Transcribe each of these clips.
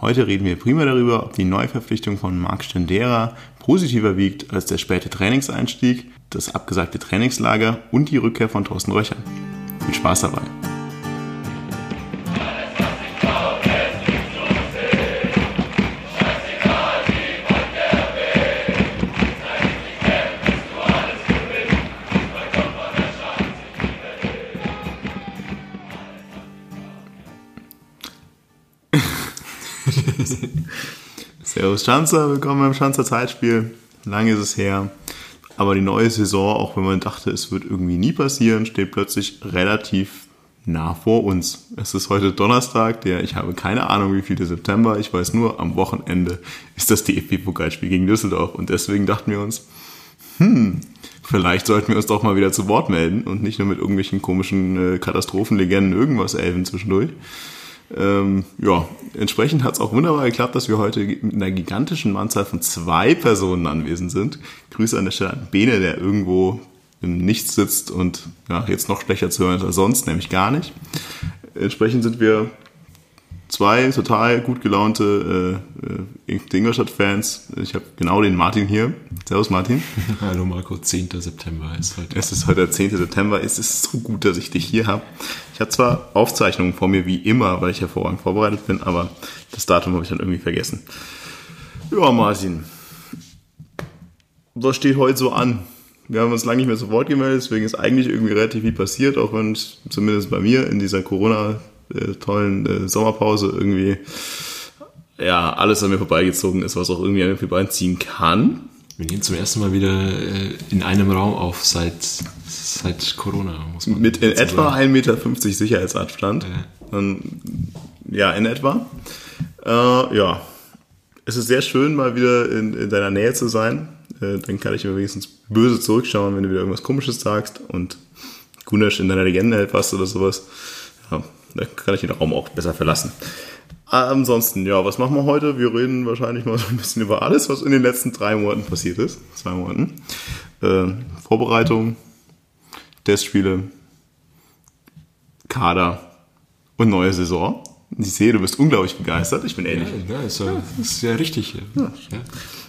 Heute reden wir prima darüber, ob die Neuverpflichtung von Marc Stendera positiver wiegt als der späte Trainingseinstieg, das abgesagte Trainingslager und die Rückkehr von Thorsten Röcher. Viel Spaß dabei! Servus Schanzer, willkommen beim Schanzer Zeitspiel. Lange ist es her. Aber die neue Saison, auch wenn man dachte, es wird irgendwie nie passieren, steht plötzlich relativ nah vor uns. Es ist heute Donnerstag, der, ich habe keine Ahnung, wie viele September. Ich weiß nur, am Wochenende ist das DFB-Pokalspiel gegen Düsseldorf. Und deswegen dachten wir uns, hm, vielleicht sollten wir uns doch mal wieder zu Wort melden und nicht nur mit irgendwelchen komischen äh, Katastrophenlegenden irgendwas elfen zwischendurch. Ähm, ja, entsprechend hat es auch wunderbar geklappt, dass wir heute mit einer gigantischen Anzahl von zwei Personen anwesend sind. Grüße an der Stelle an Bene, der irgendwo im Nichts sitzt und ja, jetzt noch schlechter zu hören ist als sonst, nämlich gar nicht. Entsprechend sind wir zwei total gut gelaunte äh, äh Ingolstadt-Fans. Ich habe genau den Martin hier. Servus Martin. Hallo Marco, 10. September ist heute. Es ist heute der 10. September. Es ist so gut, dass ich dich hier habe. Ich habe zwar Aufzeichnungen vor mir wie immer, weil ich hervorragend vorbereitet bin, aber das Datum habe ich dann irgendwie vergessen. Ja, Martin. Was steht heute so an? Wir haben uns lange nicht mehr zu Wort gemeldet, deswegen ist eigentlich irgendwie relativ viel passiert, auch wenn es zumindest bei mir in dieser Corona- äh, tollen äh, Sommerpause irgendwie ja alles an mir vorbeigezogen ist, was auch irgendwie an mir vorbeiziehen kann. Wir gehen zum ersten Mal wieder äh, in einem Raum auf seit, seit Corona. Muss man Mit in etwa 1,50 Meter Sicherheitsabstand. Ja. Ja, in etwa. Äh, ja, es ist sehr schön, mal wieder in, in deiner Nähe zu sein. Äh, dann kann ich mir wenigstens böse zurückschauen, wenn du wieder irgendwas Komisches sagst und Gunesh in deiner Legende passt oder sowas. Ja, da kann ich den Raum auch besser verlassen. Ansonsten, ja, was machen wir heute? Wir reden wahrscheinlich mal so ein bisschen über alles, was in den letzten drei Monaten passiert ist. Zwei Monaten. Äh, Vorbereitung, Testspiele, Kader und neue Saison. Ich sehe, du bist unglaublich begeistert. Ich bin ehrlich. Ja, ja, ist, ja. ist ja richtig. Ja.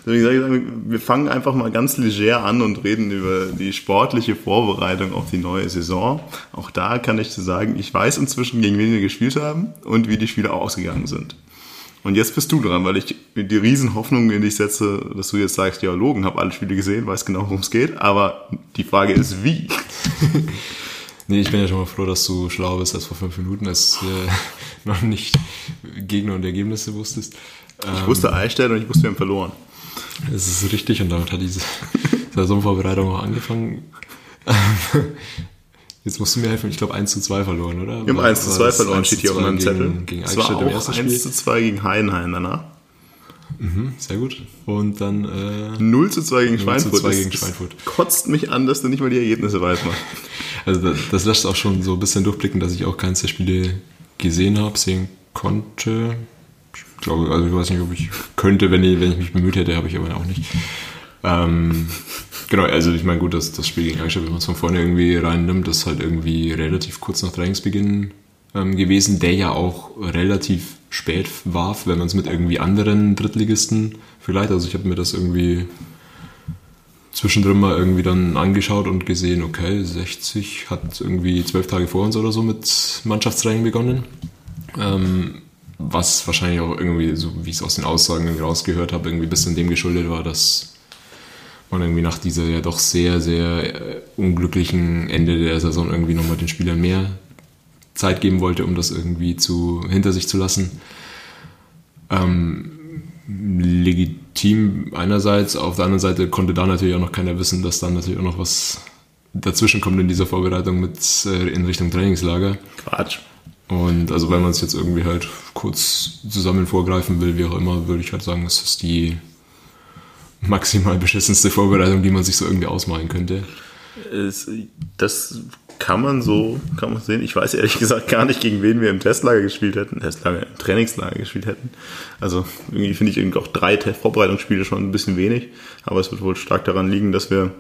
Ja. Wir fangen einfach mal ganz leger an und reden über die sportliche Vorbereitung auf die neue Saison. Auch da kann ich dir sagen, ich weiß inzwischen, gegen wen wir gespielt haben und wie die Spiele ausgegangen sind. Und jetzt bist du dran, weil ich die Riesenhoffnung in dich setze, dass du jetzt sagst, ja, Logan, habe alle Spiele gesehen, weiß genau, worum es geht, aber die Frage ist, wie? nee, ich bin ja schon mal froh, dass du schlau bist als vor fünf Minuten, als äh, noch nicht Gegner und Ergebnisse wusstest. Ich wusste Eichstätt und ich wusste, wir haben verloren. Das ist richtig und damit hat diese Saisonvorbereitung auch angefangen. Jetzt musst du mir helfen, ich glaube 1 zu 2 verloren, oder? Wir haben 1 zu 2 verloren, steht hier auf meinem Zettel. Gegen es war auch 1 zu 2 gegen Heidenheim danach. Mhm, sehr gut. Und dann äh, 0 zu 2 gegen 0 Schweinfurt. 0 zu 2 gegen Schweinfurt. Das kotzt mich an, dass du nicht mal die Ergebnisse weißt. Mann. Also das, das lässt auch schon so ein bisschen durchblicken, dass ich auch keins der Spiele gesehen habe, sehen konnte. Ich glaube, also ich weiß nicht, ob ich könnte, wenn ich, wenn ich mich bemüht hätte, habe ich aber auch nicht. Ähm, genau, also ich meine, gut, das, das Spiel gegen Eichstätt, wenn man es von vorne irgendwie reinnimmt, das ist halt irgendwie relativ kurz nach Trainingsbeginn ähm, gewesen, der ja auch relativ spät warf, wenn man es mit irgendwie anderen Drittligisten vielleicht. Also ich habe mir das irgendwie zwischendrin mal irgendwie dann angeschaut und gesehen, okay, 60 hat irgendwie zwölf Tage vor uns oder so mit Mannschaftstraining begonnen. Ähm, was wahrscheinlich auch irgendwie, so wie ich es aus den Aussagen irgendwie rausgehört habe, irgendwie ein bisschen dem geschuldet war, dass man irgendwie nach dieser ja doch sehr, sehr äh, unglücklichen Ende der Saison irgendwie nochmal den Spielern mehr Zeit geben wollte, um das irgendwie zu, hinter sich zu lassen. Ähm, legitim einerseits, auf der anderen Seite konnte da natürlich auch noch keiner wissen, dass dann natürlich auch noch was dazwischen kommt in dieser Vorbereitung mit äh, in Richtung Trainingslager. Quatsch. Und also wenn man es jetzt irgendwie halt kurz zusammen vorgreifen will, wie auch immer, würde ich halt sagen, es ist die maximal beschissenste Vorbereitung, die man sich so irgendwie ausmalen könnte. Das kann man so, kann man sehen. Ich weiß ehrlich gesagt gar nicht, gegen wen wir im Testlager gespielt hätten, Testlager, im Trainingslager gespielt hätten. Also irgendwie finde ich irgendwie auch drei Vorbereitungsspiele schon ein bisschen wenig. Aber es wird wohl stark daran liegen, dass wir,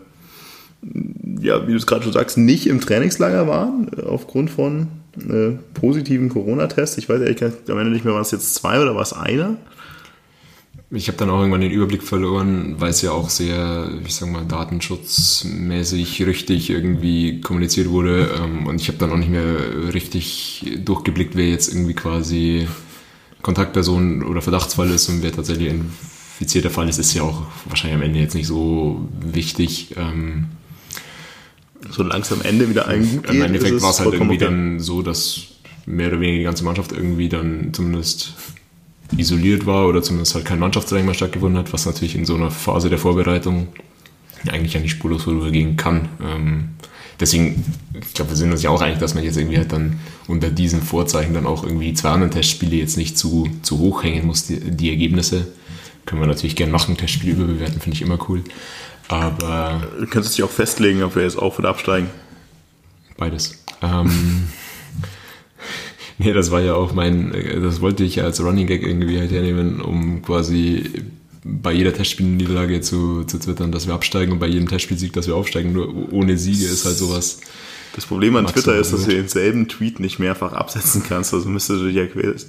ja, wie du es gerade schon sagst, nicht im Trainingslager waren, aufgrund von äh, positiven Corona-Tests. Ich weiß ehrlich gesagt am Ende nicht mehr, war es jetzt zwei oder war es einer? ich habe dann auch irgendwann den Überblick verloren, weil es ja auch sehr, ich sag mal, datenschutzmäßig richtig irgendwie kommuniziert wurde. Ähm, und ich habe dann auch nicht mehr richtig durchgeblickt, wer jetzt irgendwie quasi Kontaktperson oder Verdachtsfall ist und wer tatsächlich infizierter Fall ist, ist ja auch wahrscheinlich am Ende jetzt nicht so wichtig. Ähm, so langsam Ende wieder ein Im Endeffekt war es halt irgendwie okay. dann so, dass mehr oder weniger die ganze Mannschaft irgendwie dann zumindest isoliert war oder zumindest halt kein Mannschaftstraining mehr stattgefunden hat, was natürlich in so einer Phase der Vorbereitung eigentlich ja nicht spurlos vorübergehen kann. Ähm, deswegen, ich glaube, wir sind uns ja auch einig, dass man jetzt irgendwie halt dann unter diesen Vorzeichen dann auch irgendwie zwei anderen Testspiele jetzt nicht zu, zu hoch hängen muss, die, die Ergebnisse. Können wir natürlich gerne machen, Testspiele überbewerten, finde ich immer cool. Aber. Du kannst dich auch festlegen, ob wir jetzt auf- oder absteigen. Beides. Ähm, Nee, das war ja auch mein, das wollte ich ja als Running Gag irgendwie halt hernehmen, um quasi bei jeder Testspielniederlage zu, zu twittern, dass wir absteigen und bei jedem Testspielsieg, dass wir aufsteigen. Nur ohne Siege ist halt sowas. Das Problem an Twitter ist, dass du denselben Tweet nicht mehrfach absetzen kannst. Also müsstest du dich ja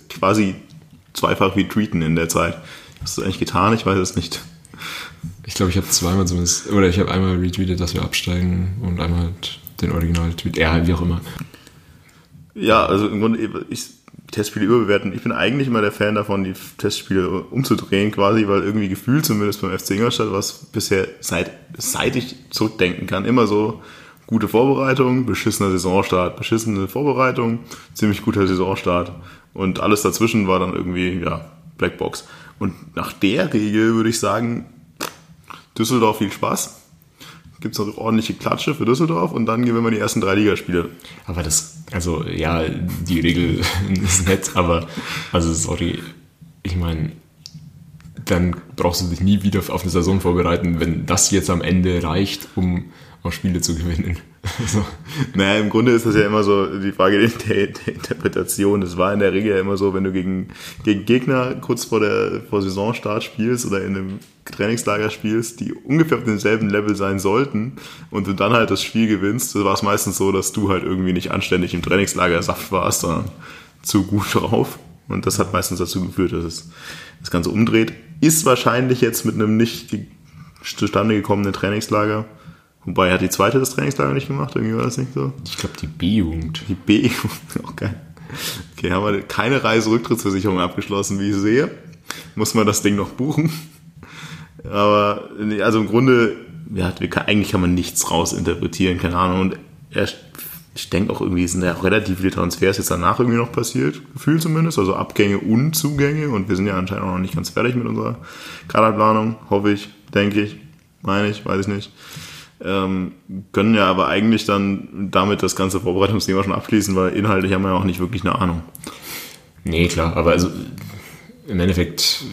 quasi zweifach retweeten in der Zeit. Hast du eigentlich getan? Ich weiß es nicht. Ich glaube, ich habe zweimal zumindest, oder ich habe einmal retweetet, dass wir absteigen und einmal halt den Original-Tweet, ja, wie auch immer. Ja, also im Grunde, ich Testspiele überbewerten. Ich bin eigentlich immer der Fan davon, die Testspiele umzudrehen quasi, weil irgendwie gefühlt zumindest beim FC Ingolstadt, was bisher seit, seit ich zurückdenken kann, immer so gute Vorbereitung, beschissener Saisonstart, beschissene Vorbereitung, ziemlich guter Saisonstart und alles dazwischen war dann irgendwie, ja, Blackbox. Und nach der Regel würde ich sagen, Düsseldorf viel Spaß gibt es noch ordentliche Klatsche für Düsseldorf und dann gewinnen wir die ersten drei Ligaspiele. Aber das, also ja, die Regel ist nett, aber also sorry, ich meine, dann brauchst du dich nie wieder auf eine Saison vorbereiten, wenn das jetzt am Ende reicht, um auch Spiele zu gewinnen. so. Naja, im Grunde ist das ja immer so die Frage der, der, Interpretation. Das war in der Regel ja immer so, wenn du gegen, gegen Gegner kurz vor der vor Saisonstart spielst oder in einem Trainingslager spielst, die ungefähr auf demselben Level sein sollten und du dann halt das Spiel gewinnst, war es meistens so, dass du halt irgendwie nicht anständig im Trainingslager Saft warst, sondern zu gut drauf. Und das hat meistens dazu geführt, dass es das Ganze umdreht. Ist wahrscheinlich jetzt mit einem nicht zustande gekommenen Trainingslager Wobei, hat die zweite das Trainingslager nicht gemacht? Irgendwie war das nicht so? Ich glaube, die B-Jugend. Die B-Jugend, auch geil. Okay, haben wir keine Reiserücktrittsversicherung abgeschlossen, wie ich sehe. Muss man das Ding noch buchen. Aber, also im Grunde, ja, eigentlich kann man nichts rausinterpretieren, keine Ahnung. Und er, ich denke auch irgendwie sind ja auch relativ viele Transfers jetzt danach irgendwie noch passiert, Gefühl zumindest, also Abgänge und Zugänge. Und wir sind ja anscheinend auch noch nicht ganz fertig mit unserer Kaderplanung, hoffe ich, denke ich, meine ich, weiß ich nicht ähm, können ja aber eigentlich dann damit das ganze Vorbereitungsthema schon abschließen, weil inhaltlich haben wir ja auch nicht wirklich eine Ahnung. Nee, klar, aber also im Endeffekt,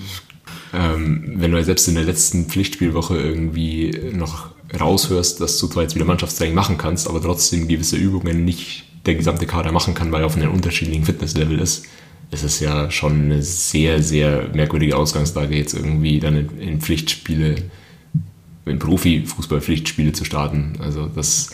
ähm, wenn du ja selbst in der letzten Pflichtspielwoche irgendwie noch raushörst, dass du zwar jetzt wieder Mannschaftstraining machen kannst, aber trotzdem gewisse Übungen nicht der gesamte Kader machen kann, weil er auf einem unterschiedlichen Fitnesslevel ist, ist es ja schon eine sehr, sehr merkwürdige Ausgangslage, jetzt irgendwie dann in, in Pflichtspiele in Profifußball-Pflichtspiele zu starten. Also das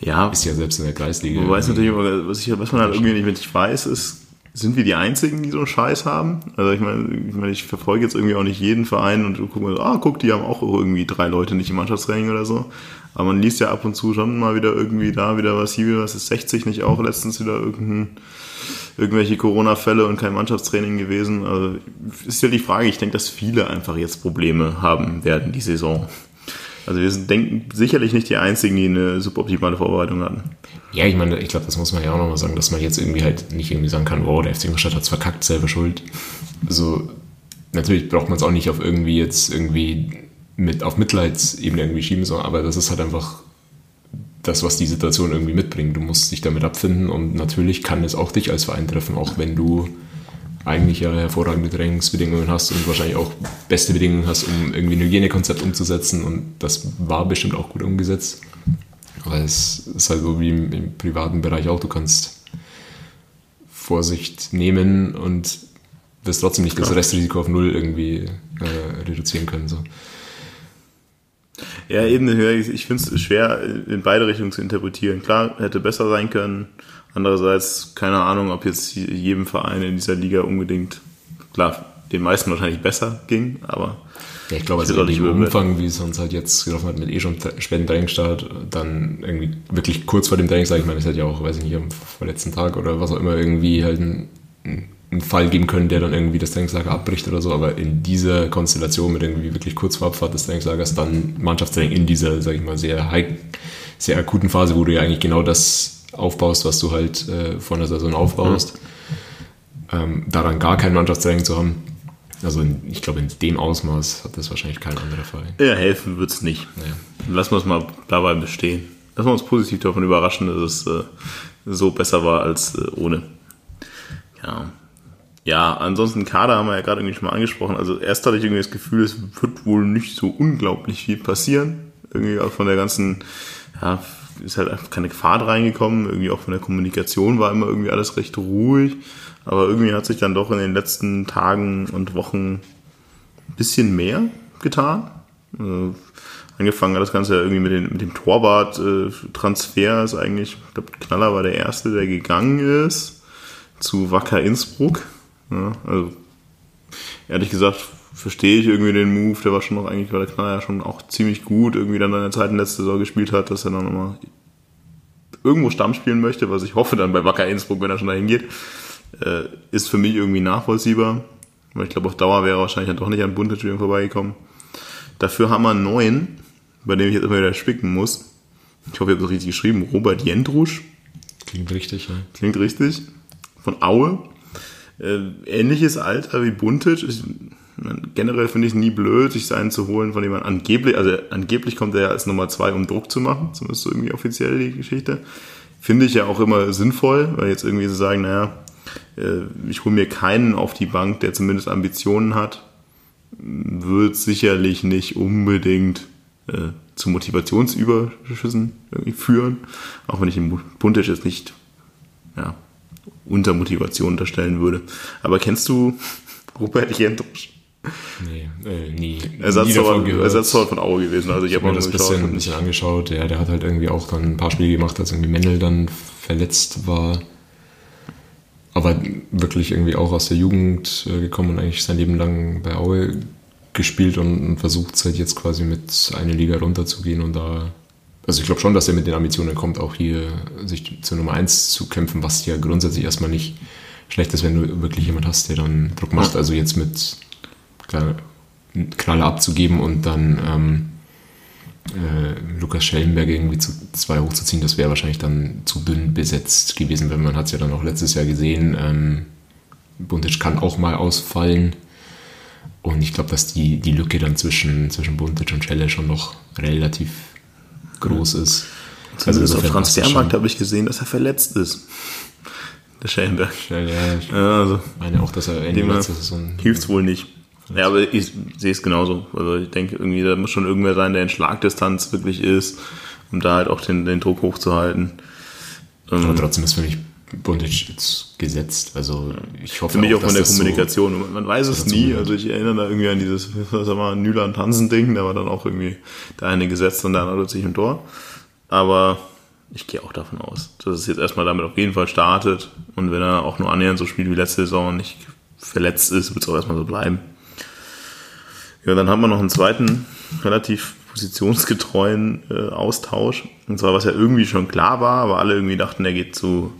ja, ist ja selbst in der Kreisliga. Weiß natürlich, was, ich, was man halt irgendwie nicht weiß, ist, sind wir die Einzigen, die so einen Scheiß haben? Also ich meine, ich, meine, ich verfolge jetzt irgendwie auch nicht jeden Verein und gucke so, ah, guck, die haben auch irgendwie drei Leute nicht im Mannschaftstraining oder so. Aber man liest ja ab und zu schon mal wieder irgendwie da wieder was hier, was ist 60 nicht auch letztens wieder irgendein, irgendwelche Corona-Fälle und kein Mannschaftstraining gewesen. Also ist ja die Frage, ich denke, dass viele einfach jetzt Probleme haben werden die Saison. Also wir sind denken sicherlich nicht die einzigen, die eine suboptimale Vorbereitung hatten. Ja, ich meine, ich glaube, das muss man ja auch nochmal sagen, dass man jetzt irgendwie halt nicht irgendwie sagen kann, wow, der FC Ingolstadt hat es verkackt, selber schuld. Also natürlich braucht man es auch nicht auf irgendwie jetzt irgendwie mit auf Mitleidsebene irgendwie schieben, so, aber das ist halt einfach das, was die Situation irgendwie mitbringt. Du musst dich damit abfinden und natürlich kann es auch dich als Verein treffen, auch wenn du eigentlich ja hervorragende Trainingsbedingungen hast und wahrscheinlich auch beste Bedingungen hast, um irgendwie ein Hygienekonzept umzusetzen. Und das war bestimmt auch gut umgesetzt. Aber es ist halt so wie im, im privaten Bereich auch, du kannst Vorsicht nehmen und wirst trotzdem nicht das Restrisiko auf null irgendwie äh, reduzieren können. So. Ja, eben, ich finde es schwer, in beide Richtungen zu interpretieren. Klar, hätte besser sein können. Andererseits, keine Ahnung, ob jetzt jedem Verein in dieser Liga unbedingt, klar, den meisten wahrscheinlich besser ging, aber. Ja, ich glaube, also in dem Umfang, wie es uns halt jetzt gelaufen hat, mit eh schon späten Trainingsstart, dann irgendwie wirklich kurz vor dem Trainingstag, ich meine, es hätte ja auch, weiß ich nicht, am vorletzten Tag oder was auch immer, irgendwie halt ein, einen Fall geben können, der dann irgendwie das Trainingslager abbricht oder so, aber in dieser Konstellation mit irgendwie wirklich kurz vor Abfahrt des Trainingslagers dann Mannschaftstraining in dieser, sag ich mal, sehr high, sehr akuten Phase, wo du ja eigentlich genau das aufbaust, was du halt äh, vor einer Saison aufbaust. Mhm. Ähm, daran gar kein Mannschaftstraining zu haben. Also in, ich glaube, in dem Ausmaß hat das wahrscheinlich kein anderer Verein. Ja, helfen wird es nicht. Ja. Lassen wir es mal dabei bestehen. Lassen wir uns positiv davon überraschen, dass es äh, so besser war als äh, ohne. Ja. Ja, ansonsten Kader haben wir ja gerade irgendwie schon mal angesprochen. Also erst hatte ich irgendwie das Gefühl, es wird wohl nicht so unglaublich viel passieren. Irgendwie auch von der ganzen ja, ist halt einfach keine Fahrt reingekommen. Irgendwie auch von der Kommunikation war immer irgendwie alles recht ruhig. Aber irgendwie hat sich dann doch in den letzten Tagen und Wochen ein bisschen mehr getan. Also, angefangen hat das Ganze ja irgendwie mit, den, mit dem Torwart-Transfer. Ist eigentlich, ich glaube, Knaller war der Erste, der gegangen ist zu Wacker Innsbruck. Ja, also ehrlich gesagt verstehe ich irgendwie den Move, der war schon noch eigentlich, weil der Knaller ja schon auch ziemlich gut irgendwie dann in der zweiten letzte Saison gespielt hat, dass er dann nochmal irgendwo Stamm spielen möchte, was ich hoffe dann bei Wacker Innsbruck, wenn er schon dahin geht, äh, ist für mich irgendwie nachvollziehbar. Weil ich glaube, auf Dauer wäre er wahrscheinlich dann doch nicht an Bundesliga vorbeigekommen. Dafür haben wir einen neuen, bei dem ich jetzt immer wieder spicken muss. Ich hoffe, ich habe das richtig geschrieben. Robert Jendrusch. Klingt richtig, ja. Klingt richtig. Von Aue. Äh, ähnliches Alter wie Buntic. Ich, Generell finde ich es nie blöd, sich seinen zu holen, von dem man angeblich, also angeblich kommt er ja als Nummer zwei, um Druck zu machen, zumindest so irgendwie offiziell die Geschichte. Finde ich ja auch immer sinnvoll, weil jetzt irgendwie zu so sagen, naja, äh, ich hole mir keinen auf die Bank, der zumindest Ambitionen hat, wird sicherlich nicht unbedingt äh, zu Motivationsüberschüssen irgendwie führen, auch wenn ich im Buntisch jetzt nicht ja, unter Motivation unterstellen würde. Aber kennst du Robert Jendrusch? Nee, äh, nie. Ersatztor, Ersatztor von Aue gewesen. Also ich, ich habe mir das bisschen, ein bisschen angeschaut. Ja, der hat halt irgendwie auch dann ein paar Spiele gemacht, als irgendwie Mendel dann verletzt war. Aber wirklich irgendwie auch aus der Jugend äh, gekommen und eigentlich sein Leben lang bei Aue gespielt und, und versucht seit jetzt quasi mit einer Liga runterzugehen und da. Also ich glaube schon, dass er mit den Ambitionen kommt, auch hier sich zur Nummer 1 zu kämpfen, was ja grundsätzlich erstmal nicht schlecht ist, wenn du wirklich jemand hast, der dann Druck macht. Also jetzt mit Knalle abzugeben und dann ähm, äh, Lukas Schellenberg irgendwie zu zwei hochzuziehen, das wäre wahrscheinlich dann zu dünn besetzt gewesen, wenn man hat es ja dann auch letztes Jahr gesehen. Ähm, Buntic kann auch mal ausfallen. Und ich glaube, dass die, die Lücke dann zwischen, zwischen Buntic und Schelle schon noch relativ groß ist. Also auf Transfermarkt habe ich gesehen, dass er verletzt ist. Der Schellenberg. Ja, ja, also, ich meine auch, dass er Ende letzte Saison... Hilft wohl nicht. Ja, aber ich sehe es genauso. Also ich denke, irgendwie, da muss schon irgendwer sein, der in Schlagdistanz wirklich ist, um da halt auch den, den Druck hochzuhalten. Aber ähm, trotzdem ist für mich Bundic jetzt gesetzt. Also ich hoffe Für mich auch, auch von der Kommunikation. So man weiß es nie. Also ich erinnere da irgendwie an dieses, was war, Nyland Hansen Ding, da war dann auch irgendwie der eine gesetzt und der andere sich im Tor. Aber ich gehe auch davon aus, dass es jetzt erstmal damit auf jeden Fall startet. Und wenn er auch nur annähernd so spielt wie letzte Saison und nicht verletzt ist, wird es auch erstmal so bleiben. Ja, dann haben wir noch einen zweiten, relativ positionsgetreuen äh, Austausch. Und zwar, was ja irgendwie schon klar war, aber alle irgendwie dachten, er geht zu,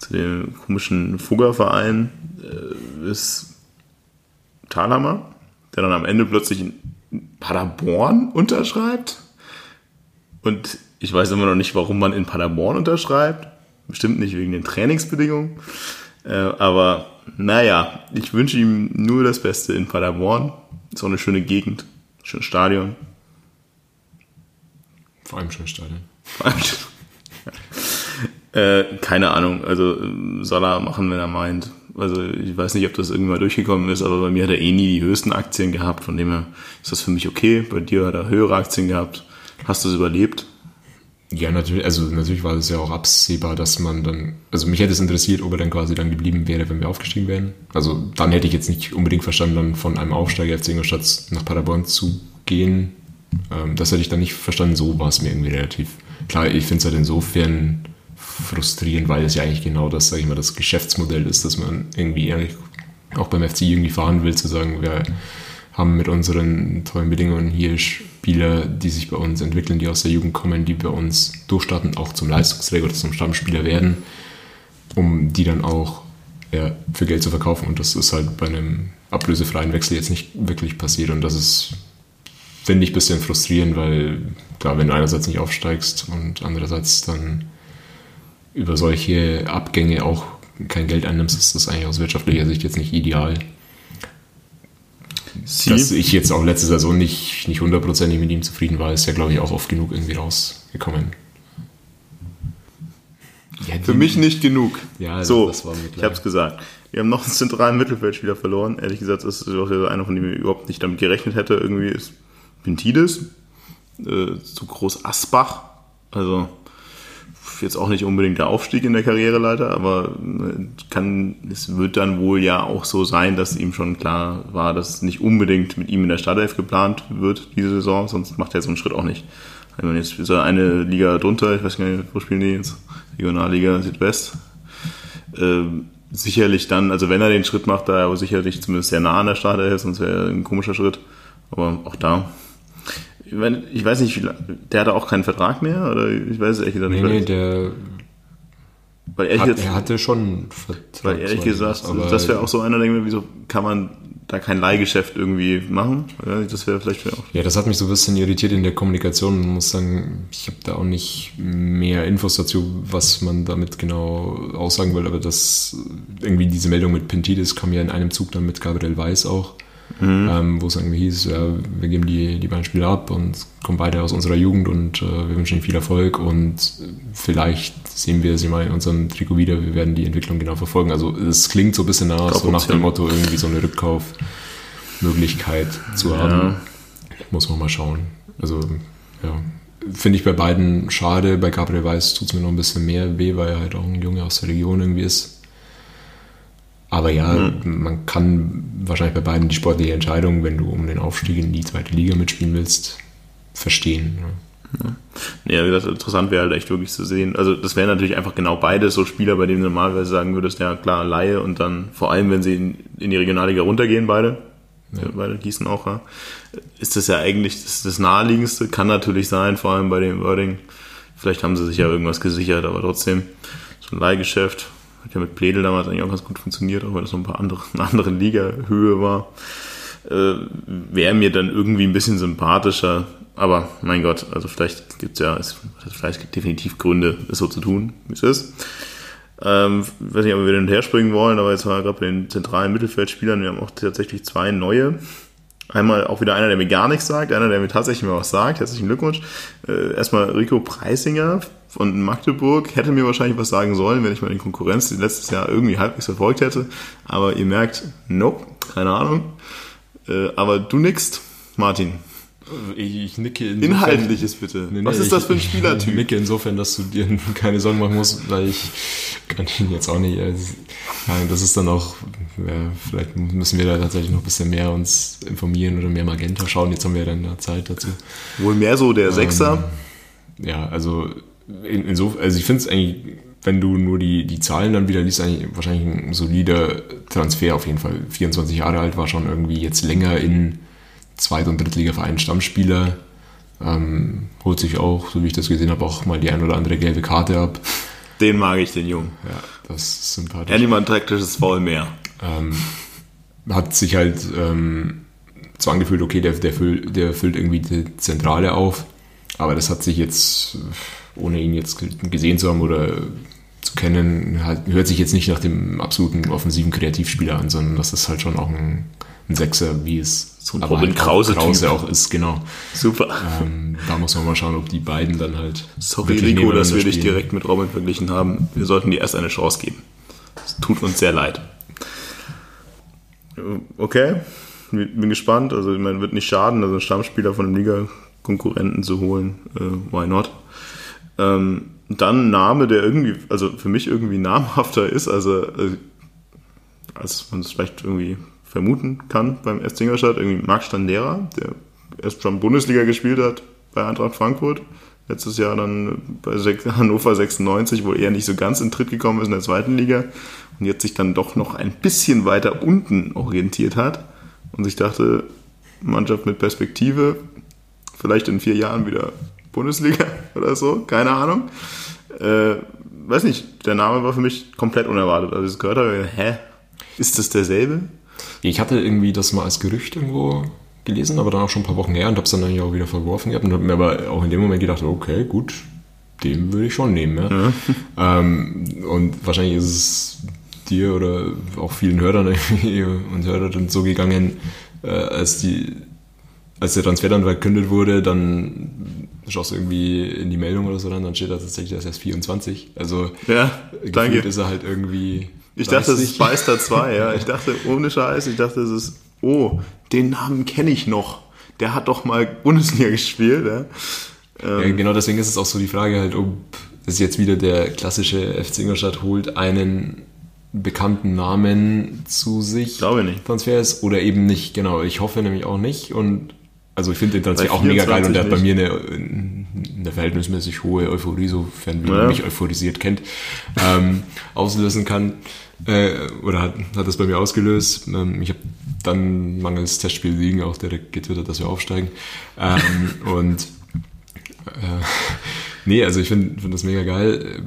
zu dem komischen Fuggerverein, äh, ist Thalhammer, der dann am Ende plötzlich in Paderborn unterschreibt. Und ich weiß immer noch nicht, warum man in Paderborn unterschreibt. Bestimmt nicht wegen den Trainingsbedingungen. Äh, aber naja, ich wünsche ihm nur das Beste in Paderborn. Ist auch eine schöne Gegend, schönes Stadion. Vor allem schönes Stadion. Äh, keine Ahnung, also soll er machen, wenn er meint. Also ich weiß nicht, ob das irgendwann mal durchgekommen ist, aber bei mir hat er eh nie die höchsten Aktien gehabt. Von dem her ist das für mich okay. Bei dir hat er höhere Aktien gehabt. Hast du es überlebt? Ja, natürlich, also natürlich war es ja auch absehbar, dass man dann, also mich hätte es interessiert, ob er dann quasi dann geblieben wäre, wenn wir aufgestiegen wären. Also dann hätte ich jetzt nicht unbedingt verstanden, dann von einem Aufsteiger FC Ingolstadt nach Paderborn zu gehen. Ähm, das hätte ich dann nicht verstanden, so war es mir irgendwie relativ. Klar, ich finde es halt insofern frustrierend, weil es ja eigentlich genau das, sage ich mal, das Geschäftsmodell ist, dass man irgendwie auch beim FC irgendwie fahren will, zu sagen, wir haben mit unseren tollen Bedingungen hier Spieler, die sich bei uns entwickeln, die aus der Jugend kommen, die bei uns durchstarten, auch zum Leistungsträger oder zum Stammspieler werden, um die dann auch ja, für Geld zu verkaufen. Und das ist halt bei einem ablösefreien Wechsel jetzt nicht wirklich passiert. Und das ist, finde ich, ein bisschen frustrierend, weil klar, wenn du einerseits nicht aufsteigst und andererseits dann über solche Abgänge auch kein Geld einnimmst, ist das eigentlich aus wirtschaftlicher Sicht jetzt nicht ideal. Sie? Dass ich jetzt auch letzte Saison nicht, nicht hundertprozentig mit ihm zufrieden war, ist ja, glaube ich, auch oft genug irgendwie rausgekommen. Ja, Für mich nicht genug. Ja, so, das war ich habe es gesagt. Wir haben noch einen zentralen Mittelfeldspieler verloren. Ehrlich gesagt, das ist auch einer, von dem ich überhaupt nicht damit gerechnet hätte. Irgendwie ist Pintides, äh, zu Groß Asbach. Also jetzt auch nicht unbedingt der Aufstieg in der Karriereleiter, aber äh, kann, es wird dann wohl ja auch so sein, dass ihm schon klar war, dass nicht unbedingt mit ihm in der Startelf geplant wird diese Saison, sonst macht er so einen Schritt auch nicht. Wenn jetzt ist er eine Liga drunter, ich weiß gar nicht, wo spielen die jetzt? Regionalliga Südwest. Äh, sicherlich dann, also wenn er den Schritt macht, da er sicherlich zumindest sehr nah an der Startelf, sonst wäre er ein komischer Schritt. Aber auch da ich weiß nicht, der hatte auch keinen Vertrag mehr oder ich weiß es ehrlich gesagt nicht. Nee, nee, der weil ehrlich hat, jetzt, er hatte schon einen Vertrag. Weil ehrlich gesagt, das wäre auch so einer, der wieso kann man da kein Leihgeschäft irgendwie machen? Das wäre vielleicht auch. Ja, das hat mich so ein bisschen irritiert in der Kommunikation. Ich muss sagen, ich habe da auch nicht mehr Infos dazu, was man damit genau aussagen will, aber das irgendwie diese Meldung mit Pentidis kam ja in einem Zug dann mit Gabriel Weiß auch mhm. ähm, wo es irgendwie hieß, ja, wir geben die, die beiden Spieler ab und kommen beide aus unserer Jugend und äh, wir wünschen ihnen viel Erfolg und vielleicht sehen wir sie mal in unserem Trikot wieder, wir werden die Entwicklung genau verfolgen. Also es klingt so ein bisschen nach, so nach dem Motto, irgendwie so eine Rückkaufmöglichkeit zu haben. Ja. Muss man mal schauen. Also, ja. Finde ich bei beiden schade. Bei Gabriel Weiß tut es mir noch ein bisschen mehr weh, weil er halt auch ein Junge aus der Region irgendwie ist. Aber ja, mhm. man kann wahrscheinlich bei beiden die sportliche Entscheidung, wenn du um den Aufstieg in die zweite Liga mitspielen willst, verstehen. Ne? Ja. wie gesagt, interessant wäre halt echt wirklich zu sehen. Also, das wären natürlich einfach genau beide so Spieler, bei denen du normalerweise sagen würdest, ja klar, Laie und dann vor allem, wenn sie in, in die Regionalliga runtergehen, beide. Ja. Beide Gießen auch, ja. Ist das ja eigentlich das, das Naheliegendste. Kann natürlich sein, vor allem bei dem Wording. Vielleicht haben sie sich ja irgendwas gesichert, aber trotzdem, so ein Leihgeschäft hat ja mit Pledel damals eigentlich auch ganz gut funktioniert, auch weil das noch ein paar andere, eine andere Liga-Höhe war. Äh, Wäre mir dann irgendwie ein bisschen sympathischer. Aber mein Gott, also vielleicht gibt es ja, es, vielleicht gibt definitiv Gründe, es so zu tun, wie es ist. Ähm, weiß nicht, ob wir hin und her springen wollen, aber jetzt war gerade bei den zentralen Mittelfeldspielern, wir haben auch tatsächlich zwei neue. Einmal auch wieder einer, der mir gar nichts sagt, einer, der mir tatsächlich mal was sagt. Herzlichen Glückwunsch. Äh, erstmal Rico Preisinger von Magdeburg hätte mir wahrscheinlich was sagen sollen, wenn ich mal den Konkurrenz letztes Jahr irgendwie halbwegs verfolgt hätte. Aber ihr merkt, nope, keine Ahnung. Äh, aber du nickst, Martin. Ich, ich nicke insofern, Inhaltliches bitte. Nee, nee, Was ist das für ein Spielertyp? Ich nicke insofern, dass du dir keine Sorgen machen musst, weil ich kann ihn jetzt auch nicht. Also, nein, das ist dann auch, ja, vielleicht müssen wir da tatsächlich noch ein bisschen mehr uns informieren oder mehr Magenta schauen. Jetzt haben wir ja dann Zeit dazu. Wohl mehr so der Sechser? Ähm, ja, also in, insofern, also ich finde es eigentlich, wenn du nur die, die Zahlen dann wieder liest, eigentlich wahrscheinlich ein solider Transfer auf jeden Fall. 24 Jahre alt war schon irgendwie jetzt länger in Zweit- und Drittliga-Vereinen Stammspieler. Ähm, holt sich auch, so wie ich das gesehen habe, auch mal die ein oder andere gelbe Karte ab. Den mag ich, den Jungen. Ja, das ist sympathisch. Ja, niemand taktisches Foul mehr. Ähm, hat sich halt ähm, so angefühlt, okay, der, der, füllt, der füllt irgendwie die Zentrale auf, aber das hat sich jetzt ohne ihn jetzt gesehen zu haben oder zu kennen, halt, hört sich jetzt nicht nach dem absoluten offensiven Kreativspieler an, sondern das ist halt schon auch ein, ein Sechser, wie es so ein Robin halt Krause, Krause auch ist, genau. Super. Ähm, da muss man mal schauen, ob die beiden dann halt. Sorry, Rico, dass wir dich direkt mit Robin verglichen haben. Wir sollten dir erst eine Chance geben. Es tut uns sehr leid. Okay, bin gespannt. Also, ich meine, wird nicht schaden, also einen Stammspieler von einem Liga-Konkurrenten zu holen. Äh, why not? Ähm, dann ein Name, der irgendwie, also für mich irgendwie namhafter ist, also äh, als man es vielleicht irgendwie vermuten kann beim SC Ingolstadt, irgendwie Marc Standera, der erst schon Bundesliga gespielt hat bei Eintracht Frankfurt, letztes Jahr dann bei Hannover 96, wo er nicht so ganz in Tritt gekommen ist in der zweiten Liga und jetzt sich dann doch noch ein bisschen weiter unten orientiert hat und sich dachte, Mannschaft mit Perspektive, vielleicht in vier Jahren wieder Bundesliga oder so, keine Ahnung. Äh, weiß nicht, der Name war für mich komplett unerwartet. Also ich gehört habe, hä, ist das derselbe? Ich hatte irgendwie das mal als Gerücht irgendwo gelesen, aber dann auch schon ein paar Wochen her und habe es dann eigentlich auch wieder verworfen gehabt und habe mir aber auch in dem Moment gedacht, okay, gut, den würde ich schon nehmen. Ja? ja. Ähm, und wahrscheinlich ist es dir oder auch vielen Hörern und Hörern so gegangen, äh, als die als der Transfer dann verkündet wurde, dann schaust du irgendwie in die Meldung oder so dann, dann steht da tatsächlich, er ist erst 24. Also ja, danke. ist er halt irgendwie. Ich dachte, es ist Beister 2, ja. Ich dachte, ohne Scheiß, ich dachte, es ist, oh, den Namen kenne ich noch. Der hat doch mal Bundesliga gespielt, ja. Ähm, ja. Genau deswegen ist es auch so die Frage halt, ob es jetzt wieder der klassische FC Ingolstadt holt einen bekannten Namen zu sich Glaube nicht. Transfer ist oder eben nicht. Genau, ich hoffe nämlich auch nicht und also ich finde den Transfer auch mega geil und der hat bei mir eine, eine verhältnismäßig hohe Euphorie, sofern wie ja. man mich euphorisiert kennt, ähm, auslösen kann. Äh, oder hat, hat das bei mir ausgelöst. Ähm, ich habe dann mangels Testspiel liegen auch direkt getwittert, dass wir aufsteigen. Ähm, und äh, nee, also ich finde find das mega geil.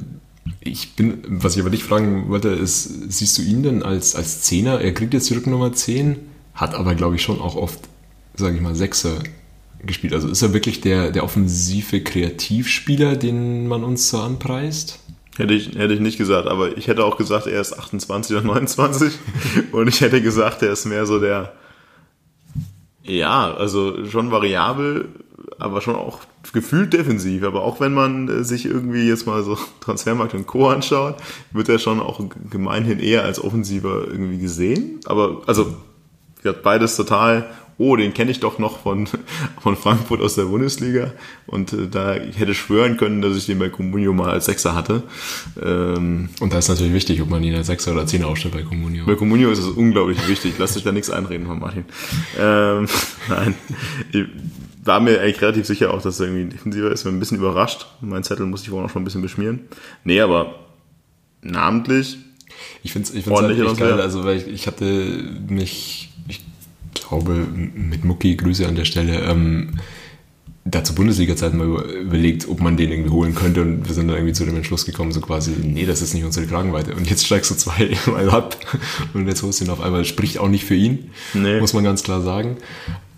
Ich bin, was ich aber dich fragen wollte, ist, siehst du ihn denn als, als Zehner? Er kriegt jetzt die Rücknummer 10, hat aber, glaube ich, schon auch oft sage ich mal, Sechser gespielt. Also ist er wirklich der, der offensive Kreativspieler, den man uns so anpreist? Hätte ich, hätte ich nicht gesagt, aber ich hätte auch gesagt, er ist 28 oder 29 und ich hätte gesagt, er ist mehr so der, ja, also schon variabel, aber schon auch gefühlt defensiv. Aber auch wenn man äh, sich irgendwie jetzt mal so Transfermarkt und Co. anschaut, wird er schon auch gemeinhin eher als offensiver irgendwie gesehen. Aber also, beides total oh, den kenne ich doch noch von, von Frankfurt aus der Bundesliga. Und äh, da ich hätte schwören können, dass ich den bei Comunio mal als Sechser hatte. Ähm, und da ist natürlich wichtig, ob man ihn als Sechser oder Zehner aufstellt bei Comunio. Bei Comunio ist es unglaublich wichtig. Lass dich da nichts einreden von Martin. Ähm, nein. Ich war mir eigentlich relativ sicher auch, dass er irgendwie defensiver ist. Bin ein bisschen überrascht. Mein Zettel muss ich wohl noch schon ein bisschen beschmieren. Nee, aber namentlich ich finde es ich find's halt echt geil, also weil ich, ich hatte mich glaube, mit Mucki, Grüße an der Stelle, ähm, da zur Bundesliga-Zeit mal überlegt, ob man den irgendwie holen könnte und wir sind dann irgendwie zu dem Entschluss gekommen, so quasi, nee, das ist nicht unsere Kragenweite. Und jetzt steigst du zweimal ab und jetzt holst du ihn auf einmal. Spricht auch nicht für ihn, nee. muss man ganz klar sagen.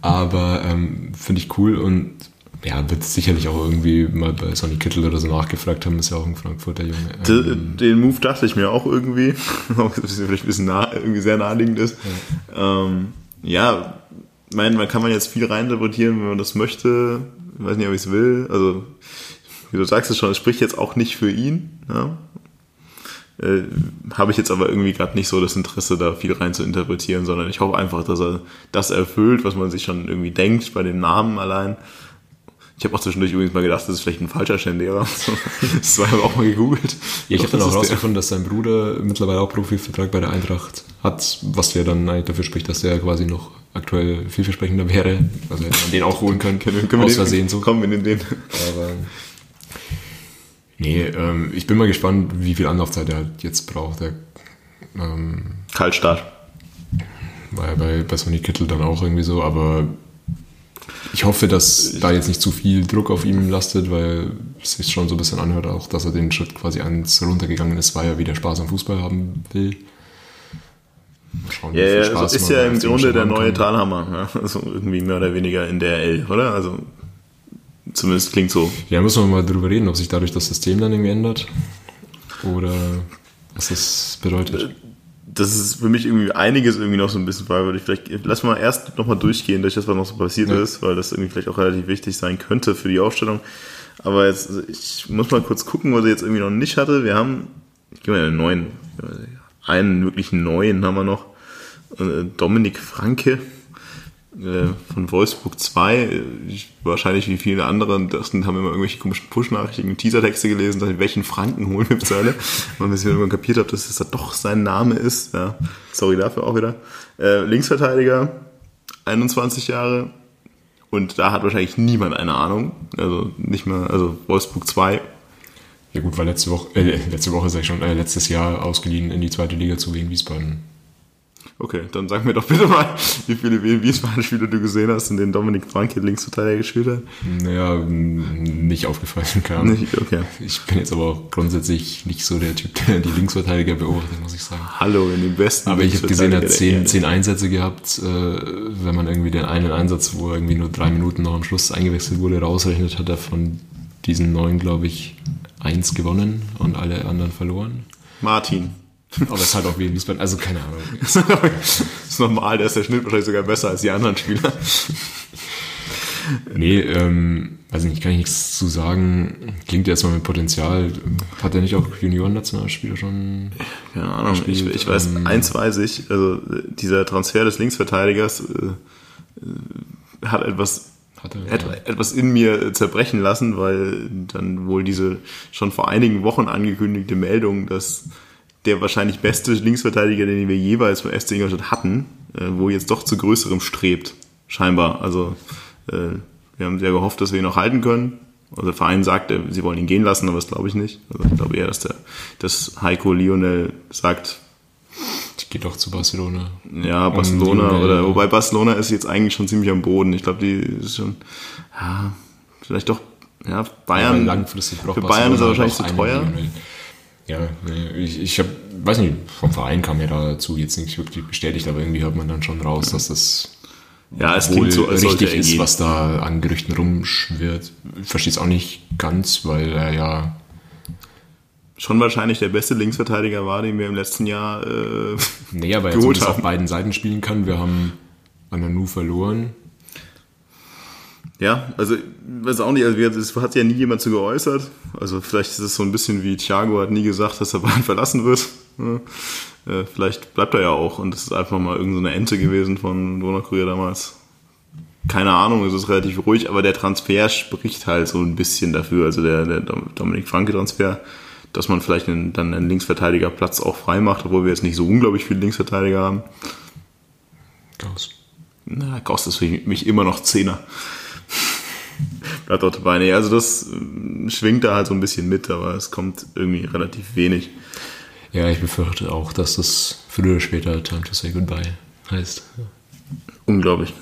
Aber ähm, finde ich cool und ja, wird sicherlich auch irgendwie mal bei Sonny Kittel oder so nachgefragt haben, ist ja auch ein Frankfurter Junge. Ähm, den Move dachte ich mir auch irgendwie, auch vielleicht ein bisschen nah, irgendwie sehr naheliegend ist. Ja. Ähm, ja, mein, man kann man jetzt viel reininterpretieren, wenn man das möchte. Ich weiß nicht, ob ich es will. Also, wie du sagst es schon, es spricht jetzt auch nicht für ihn. Ja? Äh, Habe ich jetzt aber irgendwie gerade nicht so das Interesse, da viel rein zu interpretieren, sondern ich hoffe einfach, dass er das erfüllt, was man sich schon irgendwie denkt bei dem Namen allein. Ich habe auch zwischendurch übrigens mal gedacht, das ist vielleicht ein falscher Schendera. Das war aber auch mal gegoogelt. Ja, ich habe dann auch rausgefunden, dass sein Bruder mittlerweile auch Profivertrag bei der Eintracht hat, was ja dann eigentlich dafür spricht, dass der quasi noch aktuell vielversprechender wäre. Also hätte man den auch holen können. können, können aus Versehen so. Kommen wir in den. Aber nee, ähm, ich bin mal gespannt, wie viel Anlaufzeit er halt jetzt braucht. Der, ähm, Kaltstart. War ja bei, bei Sony Kittel dann auch irgendwie so, aber ich hoffe, dass da jetzt nicht zu viel Druck auf ihm lastet, weil es sich schon so ein bisschen anhört, auch dass er den Schritt quasi eins runtergegangen ist, weil er wieder Spaß am Fußball haben will. Schauen, ja, ja Spaß also ist ja im Grunde der neue Talhammer, ja? also irgendwie mehr oder weniger in der L, oder? Also zumindest klingt so. Ja, müssen wir mal drüber reden, ob sich dadurch das System dann irgendwie ändert oder was das bedeutet. Das ist für mich irgendwie einiges irgendwie noch so ein bisschen fragwürdig. Vielleicht lass mal erst nochmal durchgehen durch das, was noch so passiert ja. ist, weil das irgendwie vielleicht auch relativ wichtig sein könnte für die Aufstellung. Aber jetzt, ich muss mal kurz gucken, was er jetzt irgendwie noch nicht hatte. Wir haben, ich gehe mal einen neuen, einen wirklichen neuen haben wir noch. Äh, Dominik Franke von Wolfsburg 2, ich, wahrscheinlich wie viele andere, das haben immer irgendwelche komischen Push-Nachrichten, Teasertexte gelesen, dass welchen Franken holen wir Zölle, weil wir irgendwann kapiert haben, dass das doch sein Name ist. Ja, sorry dafür auch wieder. Äh, Linksverteidiger, 21 Jahre, und da hat wahrscheinlich niemand eine Ahnung. Also nicht mal, also Wolfsburg 2. Ja gut, war letzte Woche, äh, letzte Woche sag ich schon, äh, letztes Jahr ausgeliehen in die zweite Liga zu Wien Wiesbaden. Okay, dann sag mir doch bitte mal, wie viele Wiesbaden-Spiele du gesehen hast, in denen Dominik Franke Linksverteidiger gespielt hat. Naja, nicht aufgefallen kam. Nicht, okay. Ich bin jetzt aber auch grundsätzlich nicht so der Typ, der die Linksverteidiger beobachtet, muss ich sagen. Hallo, in den besten Aber ich habe gesehen, er hat zehn, zehn Einsätze gehabt. Äh, wenn man irgendwie den einen Einsatz, wo er irgendwie nur drei Minuten noch am Schluss eingewechselt wurde, rausrechnet, hat er von diesen neun, glaube ich, eins gewonnen und alle anderen verloren. Martin. Aber es ist halt auch wie Wiesbaden, also keine Ahnung. das ist normal, da ist der Schnitt wahrscheinlich sogar besser als die anderen Spieler. Nee, ähm, weiß nicht, kann ich nichts zu sagen. Klingt erstmal mit Potenzial. Hat er nicht auch Junioren-Nationalspieler schon? Keine Ahnung, ich, ich, weiß, ähm, eins weiß ich, also dieser Transfer des Linksverteidigers äh, hat etwas hat er, ja. etwas in mir zerbrechen lassen, weil dann wohl diese schon vor einigen Wochen angekündigte Meldung, dass der wahrscheinlich beste Linksverteidiger, den wir jeweils von FC Ingolstadt hatten, äh, wo jetzt doch zu größerem strebt, scheinbar. Also äh, wir haben sehr gehofft, dass wir ihn noch halten können. Also der Verein sagt, sie wollen ihn gehen lassen, aber das glaube ich nicht. Also ich glaube eher, dass, der, dass Heiko Lionel sagt, ich gehe doch zu Barcelona. Ja, Barcelona oder wobei Barcelona ist jetzt eigentlich schon ziemlich am Boden. Ich glaube, die ist schon ja, vielleicht doch ja, Bayern. Ja, langfristig für Bayern ist er wahrscheinlich zu teuer. Lionel. Ja, ich, ich hab, weiß nicht, vom Verein kam ja dazu jetzt nicht wirklich bestätigt, aber irgendwie hört man dann schon raus, dass das ja, es klingt so, als richtig ist, was da an Gerüchten rumschwirrt. Ich verstehe es auch nicht ganz, weil er ja schon wahrscheinlich der beste Linksverteidiger war, den wir im letzten Jahr äh, Nee, aber er jetzt auf beiden Seiten spielen kann. Wir haben Ananu verloren. Ja, also weiß auch nicht, also es hat ja nie jemand zu geäußert. Also vielleicht ist es so ein bisschen wie Thiago hat nie gesagt, dass er Bayern verlassen wird. Ja, äh, vielleicht bleibt er ja auch und das ist einfach mal irgendeine so Ente gewesen von Donau-Kurier damals. Keine Ahnung, es ist relativ ruhig, aber der Transfer spricht halt so ein bisschen dafür, also der, der Dominik Franke-Transfer, dass man vielleicht einen, dann einen Linksverteidigerplatz auch frei macht, obwohl wir jetzt nicht so unglaublich viele Linksverteidiger haben. Gauss. Na, Gauss ist für mich immer noch Zehner. Bleibt auch dabei. Nee, also das äh, schwingt da halt so ein bisschen mit, aber es kommt irgendwie relativ wenig. Ja, ich befürchte auch, dass das früher oder später Time to Say Goodbye heißt. Unglaublich.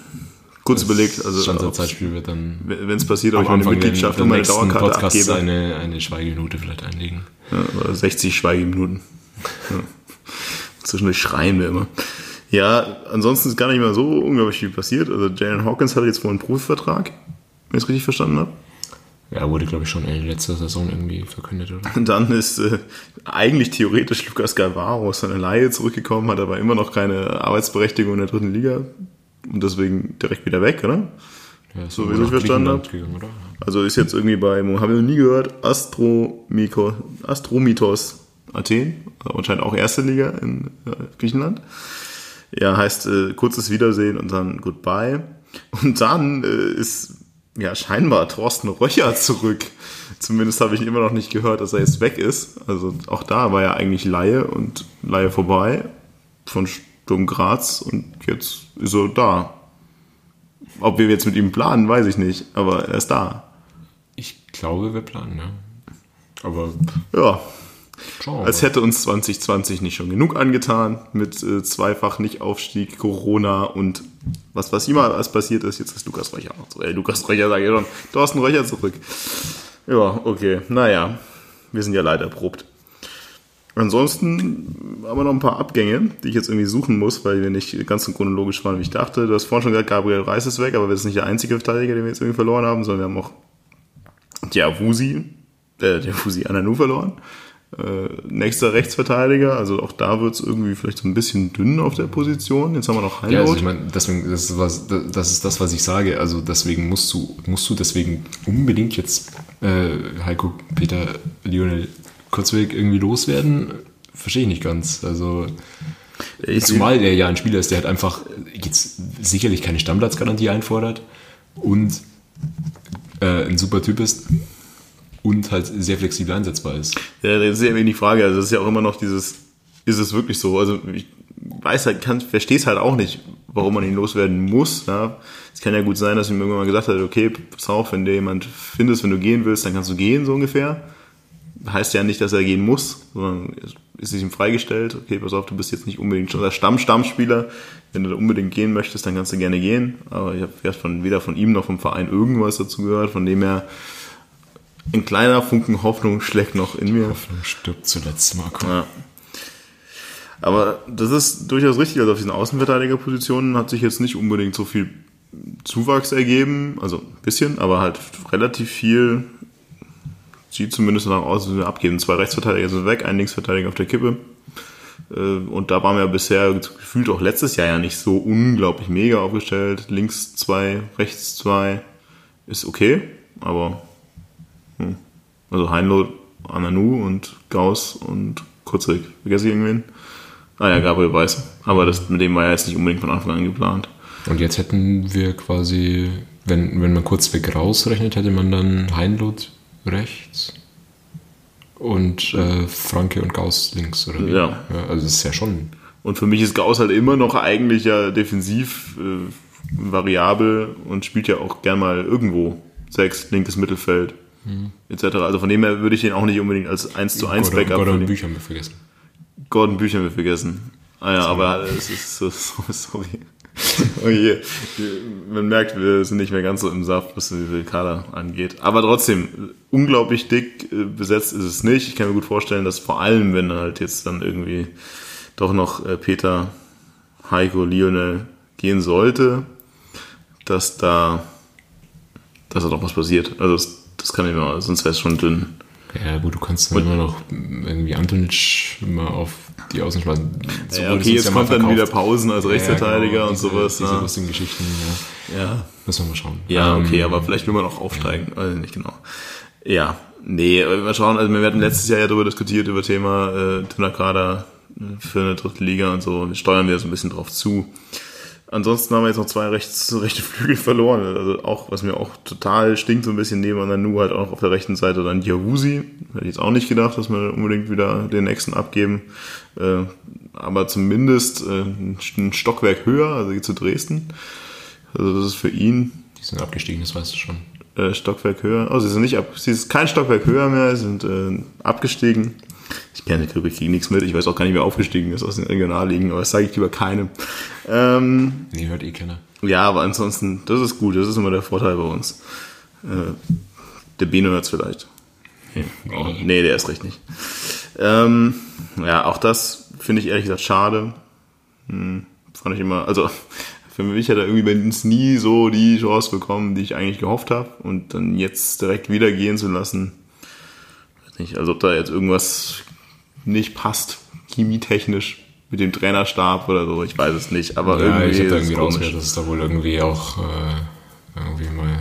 Kurz das überlegt, also Zeitspiel wird dann, wenn es passiert, ich meine Mitgliedschaft und meine Dauerkarte Podcast abgebe. Eine, eine Schweigeminute vielleicht einlegen. Ja, oder 60 Schweigeminuten. Ja. Zwischendurch schreien wir immer. Ja, ansonsten ist gar nicht mehr so unglaublich viel passiert. Also Jalen Hawkins hatte jetzt wohl einen Profivertrag wenn ich es richtig verstanden habe. Ja, wurde, glaube ich, schon in letzter Saison irgendwie verkündet, oder? Und dann ist äh, eigentlich theoretisch Lukas Galvaro aus seiner Laie zurückgekommen, hat aber immer noch keine Arbeitsberechtigung in der dritten Liga und deswegen direkt wieder weg, oder? Ja, so wie ich verstanden habe. Also ist jetzt irgendwie bei, habe ich noch nie gehört, Astromiko, Astromitos Athen, also anscheinend auch erste Liga in äh, Griechenland. Ja, heißt äh, kurzes Wiedersehen und dann Goodbye. Und dann äh, ist ja, scheinbar Thorsten Röcher zurück. Zumindest habe ich immer noch nicht gehört, dass er jetzt weg ist. Also auch da war er eigentlich Laie und Laie vorbei von Sturm Graz und jetzt ist er da. Ob wir jetzt mit ihm planen, weiß ich nicht, aber er ist da. Ich glaube, wir planen, ja. Aber. Ja, als hätte uns 2020 nicht schon genug angetan mit äh, zweifach Nicht-Aufstieg, Corona und was, was immer alles passiert ist. Jetzt ist Lukas Röcher. Äh, Lukas Röcher sage ich schon. Thorsten Röcher zurück. Ja, okay. Naja, wir sind ja leider erprobt. Ansonsten haben wir noch ein paar Abgänge, die ich jetzt irgendwie suchen muss, weil wir nicht ganz so chronologisch waren, wie ich dachte. Du hast vorhin schon gesagt, Gabriel Reis ist weg, aber wir sind nicht der einzige Verteidiger, den wir jetzt irgendwie verloren haben, sondern wir haben auch Diawusi, äh, Diawusi Ananu verloren. Äh, nächster Rechtsverteidiger, also auch da wird es irgendwie vielleicht so ein bisschen dünn auf der Position. Jetzt haben wir noch Heinrich. Ja, also ich meine, deswegen, das ist, was, das ist das, was ich sage. Also deswegen musst du, musst du deswegen unbedingt jetzt äh, Heiko, Peter, Lionel Kurzweg irgendwie loswerden. Verstehe ich nicht ganz. Also Ich- Zumal der ja ein Spieler ist, der halt einfach jetzt sicherlich keine Stammplatzgarantie einfordert und äh, ein super Typ ist und halt sehr flexibel einsetzbar ist. Ja, das ist ja wenig Frage. Also, das ist ja auch immer noch dieses, ist es wirklich so? Also, ich weiß halt, kann, verstehe es halt auch nicht, warum man ihn loswerden muss. Ja. Es kann ja gut sein, dass ihm irgendwann mal gesagt hat, okay, pass auf, wenn dir jemand findest, wenn du gehen willst, dann kannst du gehen, so ungefähr. Heißt ja nicht, dass er gehen muss, sondern ist es ihm freigestellt, okay, pass auf, du bist jetzt nicht unbedingt schon der Stamm-Stammspieler. Wenn du unbedingt gehen möchtest, dann kannst du gerne gehen. Aber ich habe erst von, weder von ihm noch vom Verein irgendwas dazu gehört, von dem her ein kleiner Funken Hoffnung schlägt noch in mir. Hoffnung stirbt zuletzt, Marco. Ja. Aber das ist durchaus richtig. Also auf diesen Außenverteidigerpositionen hat sich jetzt nicht unbedingt so viel Zuwachs ergeben. Also ein bisschen, aber halt relativ viel. Sieht zumindest nach aus, dass wir abgeben. Zwei Rechtsverteidiger sind weg, ein Linksverteidiger auf der Kippe. Äh, Und da waren wir bisher gefühlt auch letztes Jahr ja nicht so unglaublich mega aufgestellt. Links zwei, rechts zwei ist okay, aber. Also Heinlo, Ananu und Gauss und Kurzig. Vergesse ich irgendwen? Ah ja, Gabriel Weiß. Aber das, mit dem war ja jetzt nicht unbedingt von Anfang an geplant. Und jetzt hätten wir quasi, wenn, wenn man kurz weg rausrechnet, hätte man dann Heinlot rechts und äh, Franke und Gauss links, oder wie? Ja. Also das ist ja schon. Und für mich ist Gauss halt immer noch eigentlich ja defensiv äh, variabel und spielt ja auch gern mal irgendwo. Sechs, linkes Mittelfeld, etc. Also von dem her würde ich den auch nicht unbedingt als 1 zu 1 Gordon, Backup Gordon für den- Bücher haben wir vergessen. Gordon Bücher haben wir vergessen. Ah ja, aber es ist so, so sorry. Oh je. Man merkt, wir sind nicht mehr ganz so im Saft, was diese Kader angeht. Aber trotzdem, unglaublich dick äh, besetzt ist es nicht. Ich kann mir gut vorstellen, dass vor allem, wenn halt jetzt dann irgendwie doch noch äh, Peter, Heiko, Lionel gehen sollte, dass da, dass da doch was passiert. Also das, kann ich mir, sonst wäre es schon dünn. Ja, gut, du kannst dann immer noch irgendwie Antonic mal auf die Außen schmeißen. So Ja, okay, jetzt ja kommt dann wieder Pausen als Rechtsverteidiger Ja, genau, und diese, sowas. Diese ja. lustigen Geschichten, ja. Ja, Müssen wir mal schauen. Ja, Ähm, okay, aber vielleicht will man auch aufsteigen. Also nicht genau. Ja, nee, aber mal schauen. Also wir hatten letztes Jahr ja darüber diskutiert, über Thema äh, dünner Kader äh, für eine dritte Liga und so. Wir steuern wieder so ein bisschen drauf zu. Ansonsten haben wir jetzt noch zwei rechts, rechte Flügel verloren. Also auch, was mir auch total stinkt, so ein bisschen neben Nanu halt auch auf der rechten Seite dann Diawusi. Hätte ich jetzt auch nicht gedacht, dass wir unbedingt wieder den nächsten abgeben. Äh, aber zumindest äh, ein Stockwerk höher, also geht zu Dresden. Also das ist für ihn Die sind abgestiegen, das weißt du schon. äh, Stockwerk höher. Oh, sie sind nicht ab, sie ist kein Stockwerk höher mehr, sie sind abgestiegen. Ich kenne kriege nichts mit. Ich weiß auch gar nicht, wer aufgestiegen ist aus den Regionalligen, aber das sage ich lieber keinem. Ähm, Nee, hört eh keiner. ja, aber ansonsten, das ist gut. Das ist immer der Vorteil bei uns. Äh, der Beno hört's vielleicht. Nee, oh, nee, der ist recht nicht. Ähm, ja, auch das finde ich ehrlich gesagt schade. Hm, fand ich immer, also für mich hat er irgendwie bei uns nie so die Chance bekommen, die ich eigentlich gehofft habe. Und dann jetzt direkt wieder gehen zu lassen, nicht, als ob da jetzt irgendwas nicht passt, chemietechnisch mit dem Trainerstab oder so, ich weiß es nicht. Aber Ja, irgendwie ich habe da irgendwie rausgehört, dass es da wohl irgendwie auch äh, irgendwie mal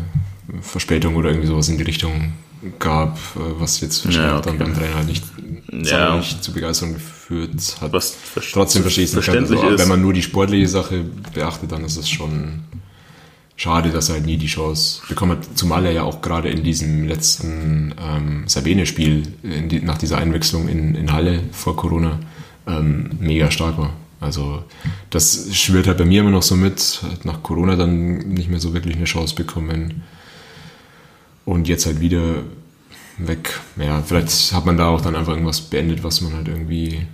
Verspätung oder irgendwie sowas in die Richtung gab, äh, was jetzt wahrscheinlich Ja, auch dann okay. beim Trainer nicht, Ja. nicht zu Begeisterung geführt hat. Was Trotzdem verstehe ich es nicht ganz. verständlich Also, ist. wenn man nur die sportliche Sache beachtet, dann ist es schon schade, dass er halt nie die Chance bekommen hat. Zumal er ja auch gerade in diesem letzten ähm, Sabine-Spiel, in die, nach dieser Einwechslung in, in Halle vor Corona, ähm, mega stark war. Also das schwirrt halt bei mir immer noch so mit. Hat nach Corona dann nicht mehr so wirklich eine Chance bekommen. Und jetzt halt wieder weg. Ja, vielleicht hat man da auch dann einfach irgendwas beendet, was man halt irgendwie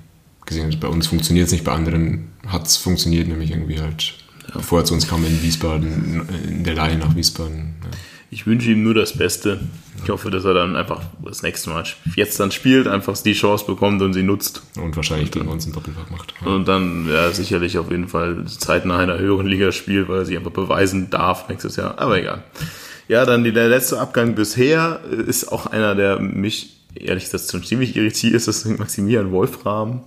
gesehen hat. Bei uns funktioniert es nicht, bei anderen hat es funktioniert, nämlich irgendwie halt, bevor er zu uns kam in Wiesbaden, in der Leihe nach Wiesbaden. Ja. Ich wünsche ihm nur das Beste. Ich hoffe, dass er dann einfach das nächste Mal jetzt dann spielt, einfach die Chance bekommt und sie nutzt. Und wahrscheinlich gegen uns einen Doppelpack macht. Ja. Und dann ja, sicherlich auf jeden Fall zeitnah in einer höheren Liga spielt, weil er sich einfach beweisen darf nächstes Jahr. Aber egal. Ja, dann die, der letzte Abgang bisher ist auch einer, der mich ehrlich gesagt schon ziemlich irritiert ist, das ist Maximilian Wolfram,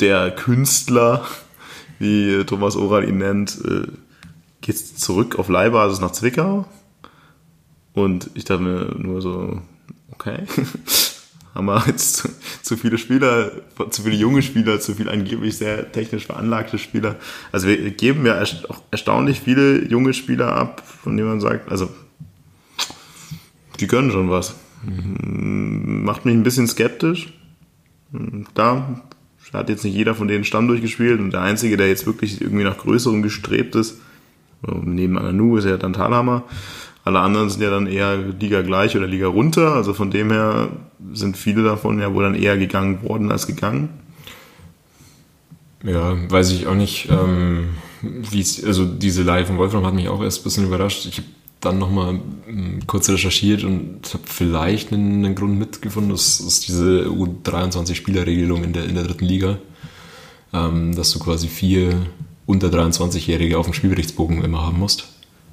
der Künstler, wie Thomas Oral ihn nennt, äh, geht zurück auf Leihbasis nach Zwickau. Und ich dachte mir nur so, okay. haben wir jetzt zu, zu viele Spieler, zu viele junge Spieler, zu viel angeblich sehr technisch veranlagte Spieler. Also wir geben ja auch erstaunlich viele junge Spieler ab, von denen man sagt, also die können schon was. Mhm. Macht mich ein bisschen skeptisch. Da hat jetzt nicht jeder von denen Stamm durchgespielt und der Einzige, der jetzt wirklich irgendwie nach Größerem gestrebt ist, neben Ananu ist ja dann Talhammer. Alle anderen sind ja dann eher Liga gleich oder Liga runter. Also von dem her sind viele davon ja wohl dann eher gegangen worden als gegangen. Ja, weiß ich auch nicht. Ähm, wie also diese Live von Wolfram hat mich auch erst ein bisschen überrascht. Ich habe dann nochmal hm, kurz recherchiert und habe vielleicht einen, einen, Grund mitgefunden, das ist diese U23-Spielerregelung in der, in der dritten Liga, ähm, dass du quasi vier unter 23-Jährige auf dem Spielberichtsbogen immer haben musst.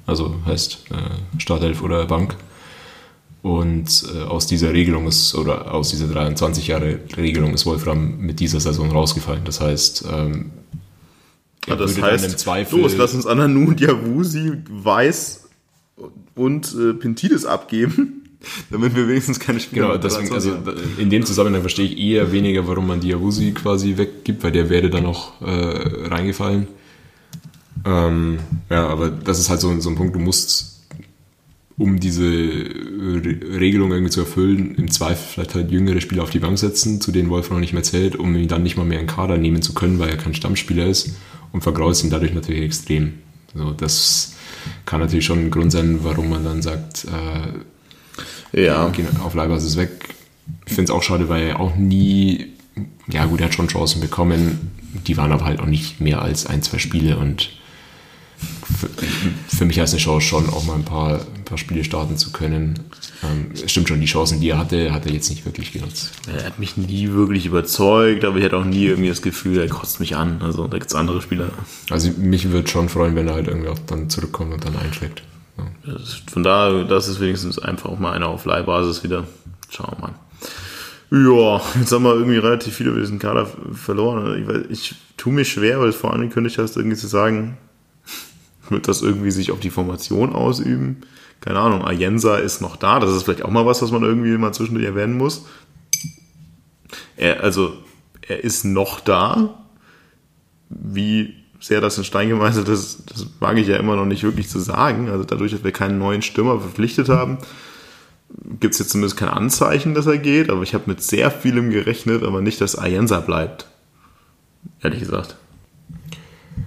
Also heißt äh, Startelf oder Bank. Und äh, aus dieser Regelung ist, oder aus dieser 23 Jahre Regelung ist Wolfram mit dieser Saison rausgefallen. Das heißt, ähm, ja, das heißt, im Zweifel los, lass uns Ananu Diawusi Weiß und äh, Pintidis abgeben, damit wir wenigstens keine Spieler Genau, deswegen, also in dem Zusammenhang verstehe ich eher weniger, warum man Diawusi quasi weggibt, weil der wäre dann noch äh, reingefallen. Ähm, ja, aber das ist halt so, so ein Punkt, du musst, um diese Re Regelung irgendwie zu erfüllen, im Zweifel vielleicht halt jüngere Spieler auf die Bank setzen, zu denen Wolf noch nicht mehr zählt, um ihn dann nicht mal mehr in Kader nehmen zu können, weil er kein Stammspieler ist und vergraust ihn dadurch natürlich extrem. So, das kann natürlich schon ein Grund sein, warum man dann sagt, äh, ja. auf Leihbasis weg. Ich finde es auch schade, weil er auch nie, ja gut, er hat schon Chancen bekommen, die waren aber halt auch nicht mehr als ein, zwei Spiele und für, für mich heißt eine Chance schon, auch mal ein paar, paar Spiele starten zu können. Ähm, es stimmt schon, die Chancen, die er hatte, hat er jetzt nicht wirklich genutzt. Er hat mich nie wirklich überzeugt, aber ich hatte auch nie irgendwie das Gefühl, er kotzt mich an. Also da gibt es andere Spieler. Also mich würde schon freuen, wenn er halt irgendwie auch dann zurückkommt und dann einschlägt. Ja. Von daher, das ist wenigstens einfach auch mal einer auf Leihbasis wieder. Schauen wir mal. Ja, jetzt haben wir irgendwie relativ viele über diesen Kader verloren. Ich, weiß, ich tue mir schwer, weil es vor allem könnte ich das irgendwie zu sagen, wird das irgendwie sich auf die Formation ausüben? Keine Ahnung, Ayensa ist noch da. Das ist vielleicht auch mal was, was man irgendwie mal zwischendurch erwähnen muss. Er, also, er ist noch da. Wie sehr das in Stein gemeißelt ist, das wage ich ja immer noch nicht wirklich zu sagen. Also dadurch, dass wir keinen neuen Stürmer verpflichtet haben, gibt es jetzt zumindest kein Anzeichen, dass er geht. Aber ich habe mit sehr vielem gerechnet, aber nicht, dass Ayensa bleibt. Ehrlich gesagt.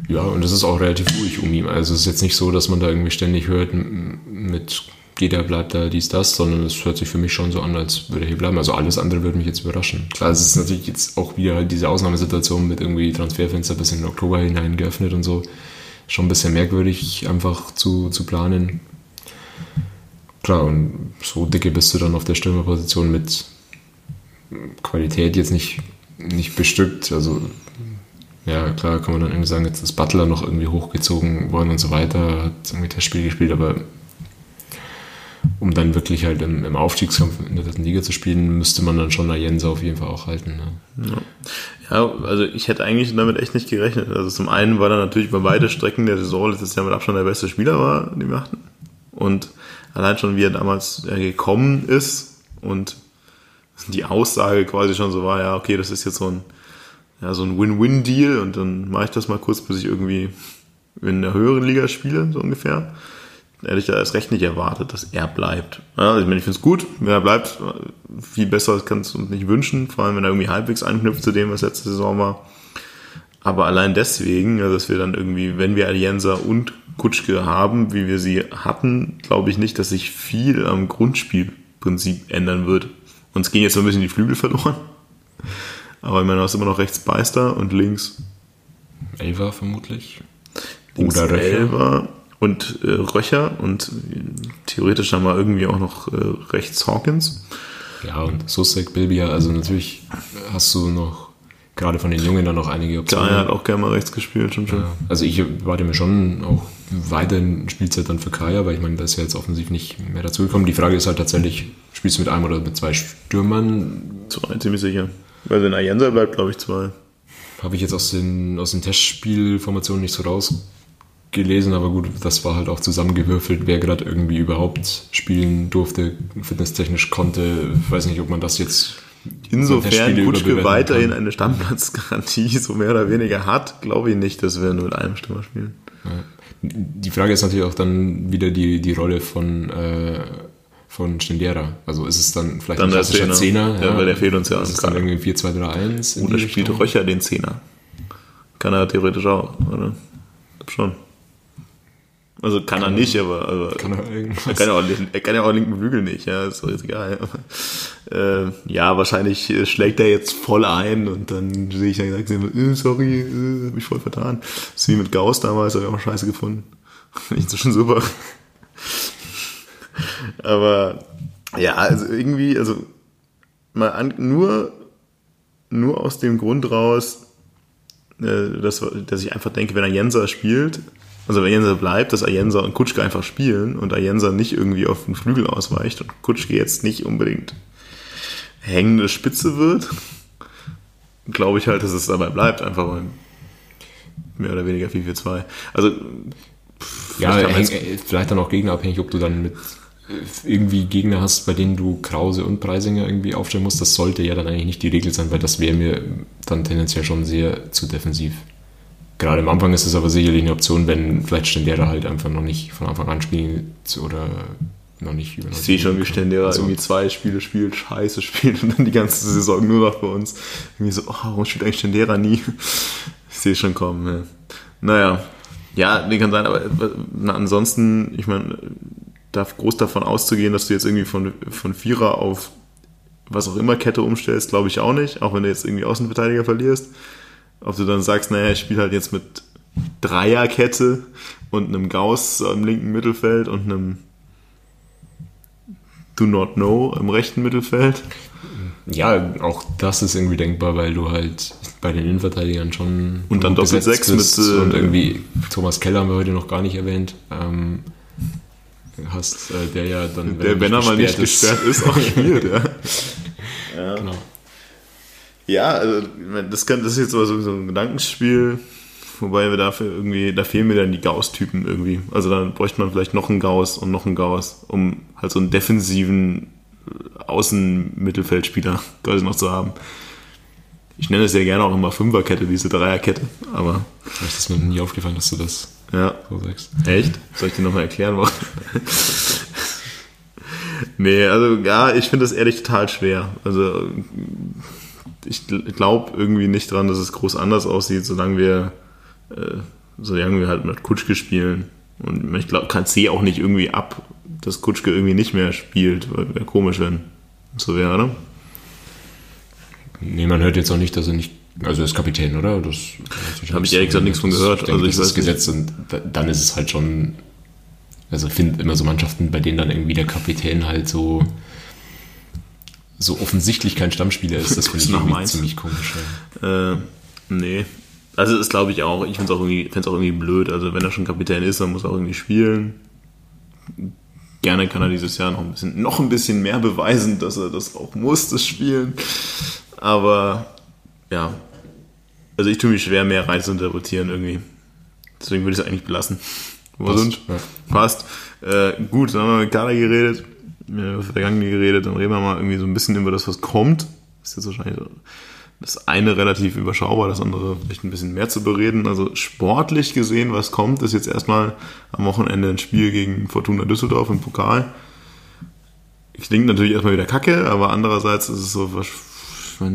Ja, und es ist auch relativ ruhig um ihn. Also es ist jetzt nicht so, dass man da irgendwie ständig hört, mit jeder bleibt da dies, das, sondern es hört sich für mich schon so an, als würde er hier bleiben. Also alles andere würde mich jetzt überraschen. Klar, es ist natürlich jetzt auch wieder diese Ausnahmesituation mit irgendwie Transferfenster bis in den Oktober hinein geöffnet und so. Schon ein bisschen merkwürdig, einfach zu, zu planen. Klar, und so dicke bist du dann auf der Stürmerposition mit Qualität jetzt nicht, nicht bestückt. Also ja, klar kann man dann irgendwie sagen, jetzt ist Butler noch irgendwie hochgezogen worden und so weiter, hat irgendwie das Spiel gespielt, aber um dann wirklich halt im, im Aufstiegskampf in der dritten Liga zu spielen, müsste man dann schon Jense auf jeden Fall auch halten. Ne? Ja. ja. also ich hätte eigentlich damit echt nicht gerechnet. Also zum einen, weil er natürlich bei beide Strecken der Saison letztes Jahr mit Abstand der beste Spieler war, den wir hatten. Und allein schon, wie er damals gekommen ist und die Aussage quasi schon so war, ja, okay, das ist jetzt so ein ja, so ein Win-Win-Deal und dann mache ich das mal kurz, bis ich irgendwie in der höheren Liga spiele, so ungefähr. Hätte ich da erst recht nicht erwartet, dass er bleibt. Ja, ich meine, ich finde es gut, wenn er bleibt, viel besser kannst du uns nicht wünschen, vor allem wenn er irgendwie halbwegs anknüpft zu dem, was letzte Saison war. Aber allein deswegen, dass wir dann irgendwie, wenn wir Alienza und Kutschke haben, wie wir sie hatten, glaube ich nicht, dass sich viel am Grundspielprinzip ändern wird. Uns gehen jetzt so ein bisschen die Flügel verloren. Aber ich meine, du hast immer noch rechts Beister und links Elva vermutlich. Links Oder Röcher. Elva und äh, Röcher und theoretisch haben wir irgendwie auch noch äh, rechts Hawkins. Ja, und Susek, Bilbia, also natürlich hast du noch gerade von den Jungen dann noch einige Optionen. Der hat auch gerne mal rechts gespielt, schon schon. Ja, also ich warte mir schon auch weiterhin Spielzeit dann für Kaya, weil ich meine, da ist ja jetzt offensiv nicht mehr dazugekommen. Die Frage ist halt tatsächlich, spielst du mit einem oder mit zwei Stürmern? Zwei, ziemlich sicher. Weil wenn Ayensa bleibt, glaube ich, zwei. Habe ich jetzt aus den, aus den Testspielformationen nicht so rausgelesen, aber gut, das war halt auch zusammengewürfelt, wer gerade irgendwie überhaupt spielen durfte, fitnesstechnisch konnte. Ich weiß nicht, ob man das jetzt Insofern Kutschke weiterhin eine Stammplatzgarantie so mehr oder weniger hat, glaube ich nicht, dass wir nur mit einem Stürmer spielen. Die Frage ist natürlich auch dann wieder die, die Rolle von, äh, von Stendera. Also ist es dann vielleicht dann ein klassischer Zehner? ja, weil der fehlt uns ja ist es dann irgendwie 4-2-3-1? Oder spielt Richtung? Röcher den Zehner? Kann er theoretisch auch, oder? Schon. Also kann, kann er nicht, aber, aber kann er, er, kann ja auch, er kann ja auch linken Flügel nicht, ja, ist doch jetzt egal. äh, ja, wahrscheinlich schlägt er jetzt voll ein und dann sehe ich dann gesagt, äh, sorry, äh, habe ich voll vertan. Das ist wie mit Gauss damals, habe ich auch scheiße gefunden. Nicht so schon super. Aber ja, also irgendwie, also mal an, nur, nur aus dem Grund raus, äh, dass, dass ich einfach denke, wenn Jenser spielt, also wenn Jenser bleibt, dass Ayensa und Kutschke einfach spielen und Ayensa nicht irgendwie auf den Flügel ausweicht und Kutschke jetzt nicht unbedingt hängende Spitze wird, glaube ich halt, dass es dabei bleibt, einfach beim mehr oder weniger 4-4-2. Also ja, häng, vielleicht dann auch gegnerabhängig, ob du dann mit irgendwie Gegner hast, bei denen du Krause und Preisinger irgendwie aufstellen musst. Das sollte ja dann eigentlich nicht die Regel sein, weil das wäre mir dann tendenziell schon sehr zu defensiv. Gerade am Anfang ist es aber sicherlich eine Option, wenn vielleicht Stendera halt einfach noch nicht von Anfang an spielt oder noch nicht über. Ich sehe schon, wie Stendera also, irgendwie zwei Spiele spielt, scheiße spielt und dann die ganze Saison nur noch bei uns. Irgendwie so, oh, warum spielt eigentlich Stendera nie? Ich sehe schon kommen. Ja. Naja, ja, nee, kann sein, aber na, ansonsten, ich meine, darf groß davon auszugehen, dass du jetzt irgendwie von, von Vierer auf was auch immer Kette umstellst, glaube ich auch nicht, auch wenn du jetzt irgendwie Außenverteidiger verlierst. Ob du dann sagst, naja, ich spiele halt jetzt mit Dreierkette und einem Gauss im linken Mittelfeld und einem Do Not Know im rechten Mittelfeld. Ja, auch das ist irgendwie denkbar, weil du halt bei den Innenverteidigern schon und dann Doppel 6 mit äh, und irgendwie Thomas Keller haben wir heute noch gar nicht erwähnt. Ähm, hast äh, der ja dann der wenn er mal nicht gesperrt ist auch spielt ja. ja. genau ja, also das, kann, das ist jetzt so, so ein Gedankenspiel, wobei wir dafür irgendwie, da fehlen mir dann die Gauss-Typen irgendwie. Also dann bräuchte man vielleicht noch einen Gauss und noch einen Gauss, um halt so einen defensiven äh, Außenmittelfeldspieler quasi noch zu haben. Ich nenne es ja gerne auch immer Fünferkette, diese Dreierkette, aber. Vielleicht ist mir nie aufgefallen, dass du das ja. so sagst. Echt? Soll ich dir nochmal erklären, warum? nee, also ja, ich finde das ehrlich total schwer. Also ich glaube irgendwie nicht dran, dass es groß anders aussieht, solange wir, äh, solange wir halt mit Kutschke spielen. Und ich glaube, kann sehe auch nicht irgendwie ab, dass Kutschke irgendwie nicht mehr spielt. Wäre komisch, wenn so wäre, oder? Nee, man hört jetzt auch nicht, dass er nicht. Also er ist Kapitän, oder? Das habe ich ehrlich gesagt nichts von gehört. Ich denke, also ich das weiß Gesetz und dann ist es halt schon. Also ich finde immer so Mannschaften, bei denen dann irgendwie der Kapitän halt so so offensichtlich kein Stammspieler ist, das finde ich irgendwie ziemlich komisch. Ja. Äh, nee. Also das glaube ich auch. Ich finde es auch, irgendwie, auch irgendwie blöd. Also wenn er schon Kapitän ist, dann muss er auch irgendwie spielen. Gerne kann er dieses Jahr noch ein bisschen, noch ein bisschen mehr beweisen, dass er das auch muss, das Spielen. Aber ja, also ich tue mich schwer, mehr rein zu interpretieren irgendwie. Deswegen würde ich es eigentlich belassen. Wo Passt. sind? Ja. Passt. Äh, gut, dann haben wir mit Kader geredet über das Vergangene geredet, dann reden wir mal irgendwie so ein bisschen über das, was kommt. Ist jetzt wahrscheinlich das eine relativ überschaubar, das andere vielleicht ein bisschen mehr zu bereden. Also sportlich gesehen, was kommt, ist jetzt erstmal am Wochenende ein Spiel gegen Fortuna Düsseldorf im Pokal. Klingt natürlich erstmal wieder kacke, aber andererseits ist es so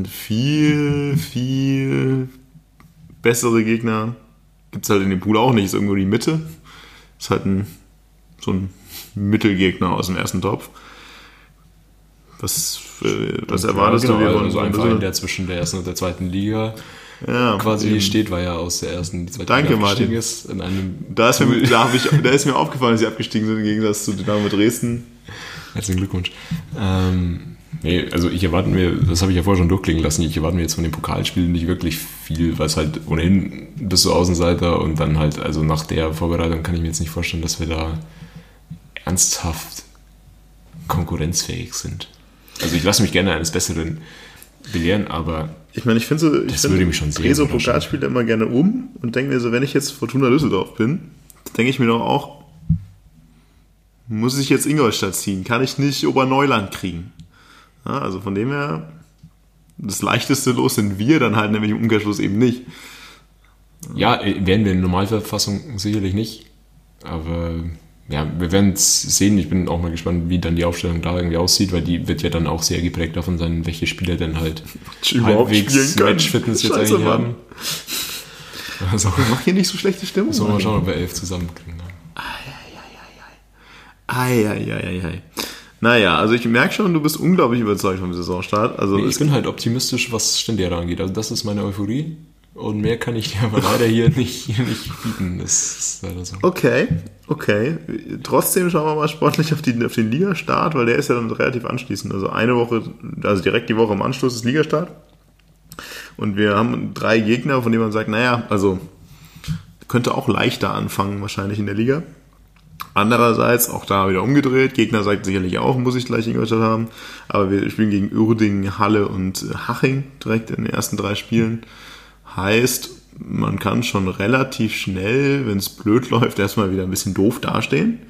viel, viel bessere Gegner. Gibt es halt in dem Pool auch nicht, ist irgendwo die Mitte. Ist halt ein, so ein Mittelgegner aus dem ersten Topf. Was, äh, was erwartest ja, genau, du? Also ein Verein, der zwischen der ersten und der zweiten Liga ja, quasi eben. steht, weil er aus der ersten die zweite Danke, Liga Martin. ist. In einem da, ist mir, da, ich, da ist mir aufgefallen, dass sie abgestiegen sind im Gegensatz zu Dynamo Dresden. Herzlichen Glückwunsch. Ähm, nee, also ich erwarte mir, das habe ich ja vorher schon durchklingen lassen, ich erwarte mir jetzt von den Pokalspielen nicht wirklich viel, weil es halt ohnehin bist du Außenseiter und dann halt, also nach der Vorbereitung kann ich mir jetzt nicht vorstellen, dass wir da ernsthaft konkurrenzfähig sind. Also ich lasse mich gerne eines Besseren belehren, aber ich meine, ich finde so, ich würde mich schon sehr so Pokalspiele immer gerne um und denke mir so, wenn ich jetzt Fortuna Düsseldorf bin, denke ich mir doch auch, muss ich jetzt Ingolstadt ziehen? Kann ich nicht Oberneuland kriegen? Ja, also von dem her das leichteste Los sind wir dann halt nämlich im Umkehrschluss eben nicht. Ja, werden wir in Normalverfassung sicherlich nicht. Aber ja, wir werden es sehen. Ich bin auch mal gespannt, wie dann die Aufstellung da irgendwie aussieht, weil die wird ja dann auch sehr geprägt davon sein, welche Spieler denn halt halbwegs Match-Fitness jetzt eigentlich Mann. haben. Also, ich mach hier nicht so schlechte Stimmung. Sollen wir mal schauen, ob wir elf zusammenkriegen. Eieieiei. Naja, also ich merke schon, du bist unglaublich überzeugt vom Saisonstart. Also nee, ich bin halt optimistisch, was Stendera angeht. Also das ist meine Euphorie. Und mehr kann ich dir aber leider hier nicht, nicht bieten. Das ist leider so. Okay, okay. Trotzdem schauen wir mal sportlich auf, die, auf den Ligastart, weil der ist ja dann relativ anschließend. Also eine Woche, also direkt die Woche im Anschluss ist Ligastart. Und wir haben drei Gegner, von denen man sagt, naja, also könnte auch leichter anfangen wahrscheinlich in der Liga. Andererseits, auch da wieder umgedreht, Gegner sagt sicherlich auch, muss ich gleich Ingolstadt haben, aber wir spielen gegen Uerdingen, Halle und Haching direkt in den ersten drei Spielen. Heißt, man kann schon relativ schnell, wenn es blöd läuft, erstmal wieder ein bisschen doof dastehen.